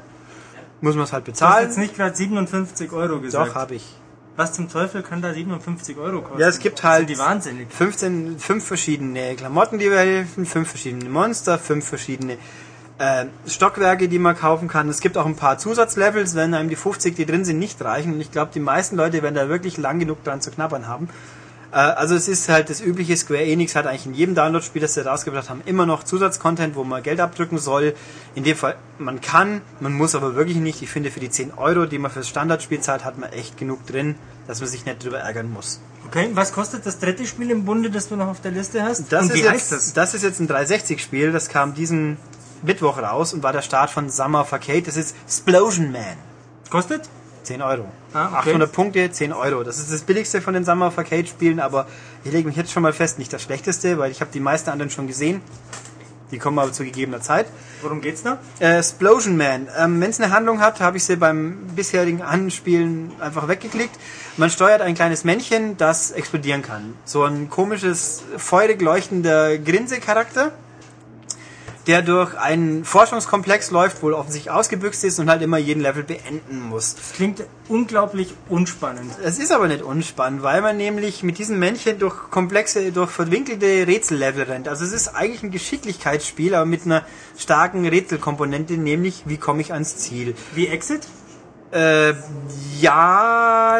muss man es halt Du hast bezahlen. jetzt nicht gerade 57 Euro gesagt. Doch, habe ich. Was zum Teufel kann da 57 Euro kosten? Ja, es gibt halt die wahnsinnig. 15, fünf verschiedene Klamotten, die wir helfen, fünf verschiedene Monster, fünf verschiedene äh, Stockwerke, die man kaufen kann. Es gibt auch ein paar Zusatzlevels, wenn einem die 50, die drin sind, nicht reichen. Und ich glaube, die meisten Leute werden da wirklich lang genug dran zu knabbern haben. Äh, also es ist halt das übliche, Square Enix hat eigentlich in jedem Download-Spiel, das sie rausgebracht haben, immer noch Zusatzcontent, wo man Geld abdrücken soll. In dem Fall, man kann, man muss aber wirklich nicht. Ich finde, für die 10 Euro, die man fürs Standardspiel zahlt, hat man echt genug drin, dass man sich nicht drüber ärgern muss. Okay, was kostet das dritte Spiel im Bunde, das du noch auf der Liste hast? Das Und ist wie jetzt, heißt das? Das ist jetzt ein 360-Spiel, das kam diesen Mittwoch raus und war der Start von Summer Arcade. Das ist Explosion Man. Kostet? 10 Euro. Ah, okay. 800 Punkte, 10 Euro. Das ist das billigste von den Summer of Arcade Spielen, aber ich lege mich jetzt schon mal fest, nicht das schlechteste, weil ich habe die meisten anderen schon gesehen. Die kommen aber zu gegebener Zeit. Worum geht's da? Äh, Explosion Man. Ähm, Wenn es eine Handlung hat, habe ich sie beim bisherigen Anspielen einfach weggeklickt. Man steuert ein kleines Männchen, das explodieren kann. So ein komisches, feurig leuchtender Grinse-Charakter, der durch einen Forschungskomplex läuft, wohl offensichtlich ausgebüxt ist und halt immer jeden Level beenden muss. Das klingt unglaublich unspannend. Es ist aber nicht unspannend, weil man nämlich mit diesem Männchen durch komplexe, durch verwinkelte Rätsellevel rennt. Also es ist eigentlich ein Geschicklichkeitsspiel, aber mit einer starken Rätselkomponente, nämlich wie komme ich ans Ziel. Wie Exit? Äh, ja,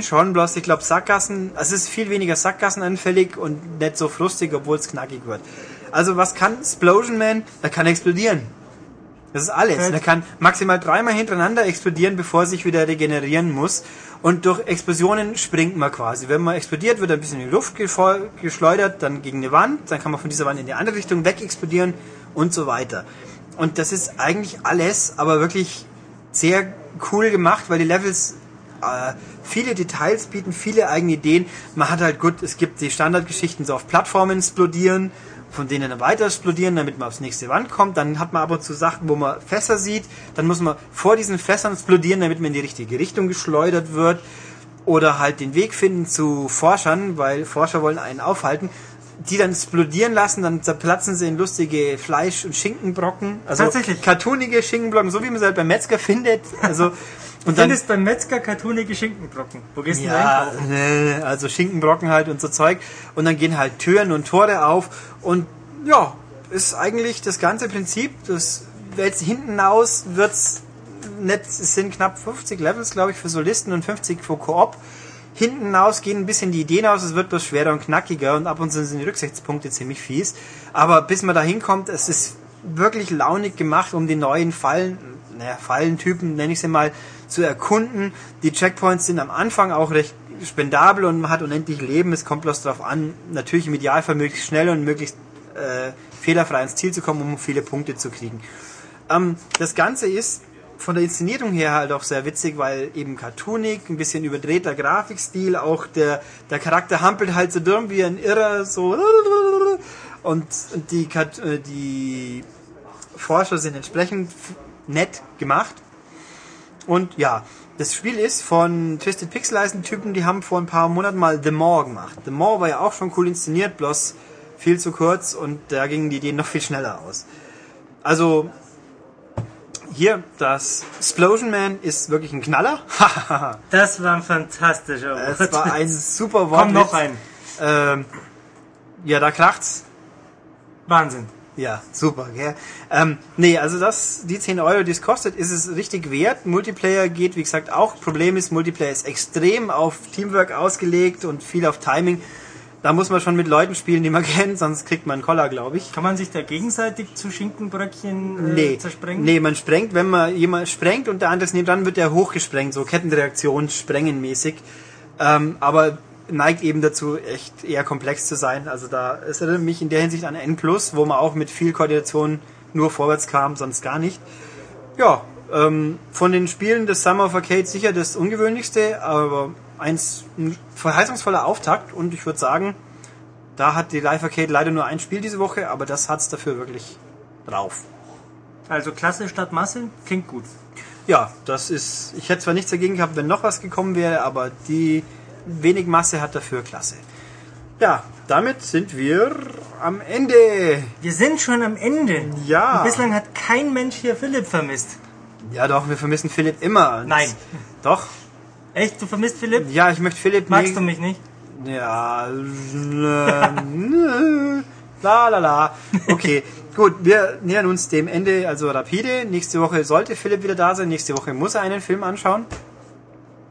schon, bloß ich glaube Sackgassen, also es ist viel weniger Sackgassenanfällig und nicht so frustig, obwohl es knackig wird. Also was kann Explosion Man? Er kann explodieren. Das ist alles. Fett. Er kann maximal dreimal hintereinander explodieren, bevor er sich wieder regenerieren muss. Und durch Explosionen springt man quasi. Wenn man explodiert, wird er ein bisschen in die Luft geschleudert, dann gegen eine Wand, dann kann man von dieser Wand in die andere Richtung weg explodieren und so weiter. Und das ist eigentlich alles, aber wirklich sehr cool gemacht, weil die Levels äh, viele Details bieten, viele eigene Ideen. Man hat halt gut, es gibt die Standardgeschichten so auf Plattformen explodieren, von denen dann weiter explodieren, damit man aufs nächste Wand kommt. Dann hat man aber zu Sachen, wo man Fässer sieht, dann muss man vor diesen Fässern explodieren, damit man in die richtige Richtung geschleudert wird. Oder halt den Weg finden zu Forschern, weil Forscher wollen einen aufhalten. Die dann explodieren lassen, dann zerplatzen sie in lustige Fleisch- und Schinkenbrocken. Also Tatsächlich. cartoonige Schinkenbrocken, so wie man sie halt beim Metzger findet. Also, und Du findest beim Metzger kartonige Schinkenbrocken. Wo gehst du denn ja, äh, also Schinkenbrocken halt und so Zeug. Und dann gehen halt Türen und Tore auf. Und ja, ist eigentlich das ganze Prinzip. Das jetzt hinten aus wird's nicht, es sind knapp 50 Levels, glaube ich, für Solisten und 50 für Koop. Hinten aus gehen ein bisschen die Ideen aus, es wird bloß schwerer und knackiger und ab und zu sind die Rücksichtspunkte ziemlich fies. Aber bis man da hinkommt, es ist wirklich launig gemacht, um die neuen Fallen, naja, Fallentypen, nenne ich sie mal, zu erkunden. Die Checkpoints sind am Anfang auch recht spendabel und man hat unendlich Leben. Es kommt bloß darauf an, natürlich im Idealfall möglichst schnell und möglichst äh, fehlerfrei ins Ziel zu kommen, um viele Punkte zu kriegen. Ähm, das Ganze ist von der Inszenierung her halt auch sehr witzig, weil eben cartoonig, ein bisschen überdrehter Grafikstil, auch der, der Charakter hampelt halt so dumm wie ein Irrer, so und, die, äh, die Forscher sind entsprechend nett gemacht. Und ja, das Spiel ist von Twisted Pixel heißen Typen, die haben vor ein paar Monaten mal The Maw gemacht. The Maw war ja auch schon cool inszeniert, bloß viel zu kurz und da gingen die Ideen noch viel schneller aus. Also hier, das Explosion Man ist wirklich ein Knaller. Das war ein fantastischer Wort. war ein super Wort. Komm, noch ein. Ähm, ja, da kracht's. Wahnsinn. Ja, super, gell? Ähm, nee, also das, die 10 Euro, die es kostet, ist es richtig wert. Multiplayer geht, wie gesagt, auch. Problem ist, Multiplayer ist extrem auf Teamwork ausgelegt und viel auf Timing. Da muss man schon mit Leuten spielen, die man kennt, sonst kriegt man einen Koller, glaube ich. Kann man sich da gegenseitig zu Schinkenbröckchen äh, Nee, zersprengen? nee, man sprengt, wenn man jemand sprengt und der andere ist neben dran, wird der hochgesprengt, so Kettenreaktion, sprengenmäßig. Ähm, aber neigt eben dazu, echt eher komplex zu sein. Also da es erinnert mich in der Hinsicht an N+, wo man auch mit viel Koordination nur vorwärts kam, sonst gar nicht. Ja, ähm, von den Spielen des Summer of Arcade sicher das ungewöhnlichste, aber eins ein verheißungsvoller Auftakt und ich würde sagen, da hat die Live Arcade leider nur ein Spiel diese Woche, aber das hat's dafür wirklich drauf. Also Klasse statt Masse klingt gut. ja, das ist. Ich hätte zwar nichts dagegen gehabt, wenn noch was gekommen wäre, aber die wenig Masse hat dafür klasse. Ja, damit sind wir am Ende. Wir sind schon am Ende. Ja. Und bislang hat kein Mensch hier Philipp vermisst. Ja, doch, wir vermissen Philipp immer. Nein. Doch. Echt? Du vermisst Philipp? Ja, ich möchte Philipp Magst du mich nicht? Ja, la la la. Okay, gut, wir nähern uns dem Ende, also rapide. Nächste Woche sollte Philipp wieder da sein. Nächste Woche muss er einen Film anschauen.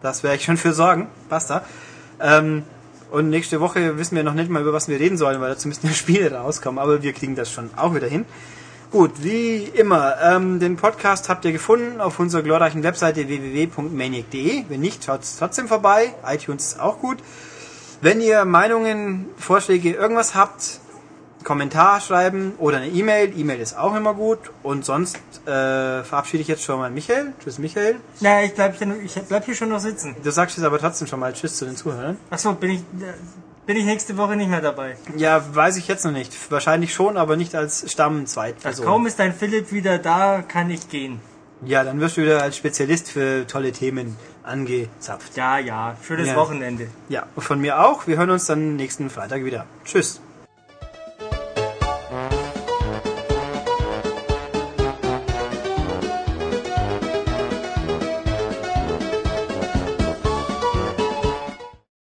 Das werde ich schon für sorgen. Basta. Ähm, und nächste Woche wissen wir noch nicht mal, über was wir reden sollen, weil dazu müssen ja Spiele rauskommen. Aber wir kriegen das schon auch wieder hin. Gut, wie immer, ähm, den Podcast habt ihr gefunden auf unserer glorreichen Webseite www.maniac.de. Wenn nicht, schaut trotzdem vorbei. iTunes ist auch gut. Wenn ihr Meinungen, Vorschläge, irgendwas habt, Kommentar schreiben oder eine E-Mail. E-Mail ist auch immer gut. Und sonst äh, verabschiede ich jetzt schon mal Michael. Tschüss, Michael. Na, ich bleib, hier, ich bleib hier schon noch sitzen. Du sagst jetzt aber trotzdem schon mal Tschüss zu den Zuhörern. Achso, bin ich, bin ich nächste Woche nicht mehr dabei. Ja, weiß ich jetzt noch nicht. Wahrscheinlich schon, aber nicht als Stamm Also kaum ist dein Philipp wieder da, kann ich gehen. Ja, dann wirst du wieder als Spezialist für tolle Themen angezapft. Ja, ja, schönes Ja. Wochenende. Ja, von mir auch. Wir hören uns dann nächsten Freitag wieder. Tschüss.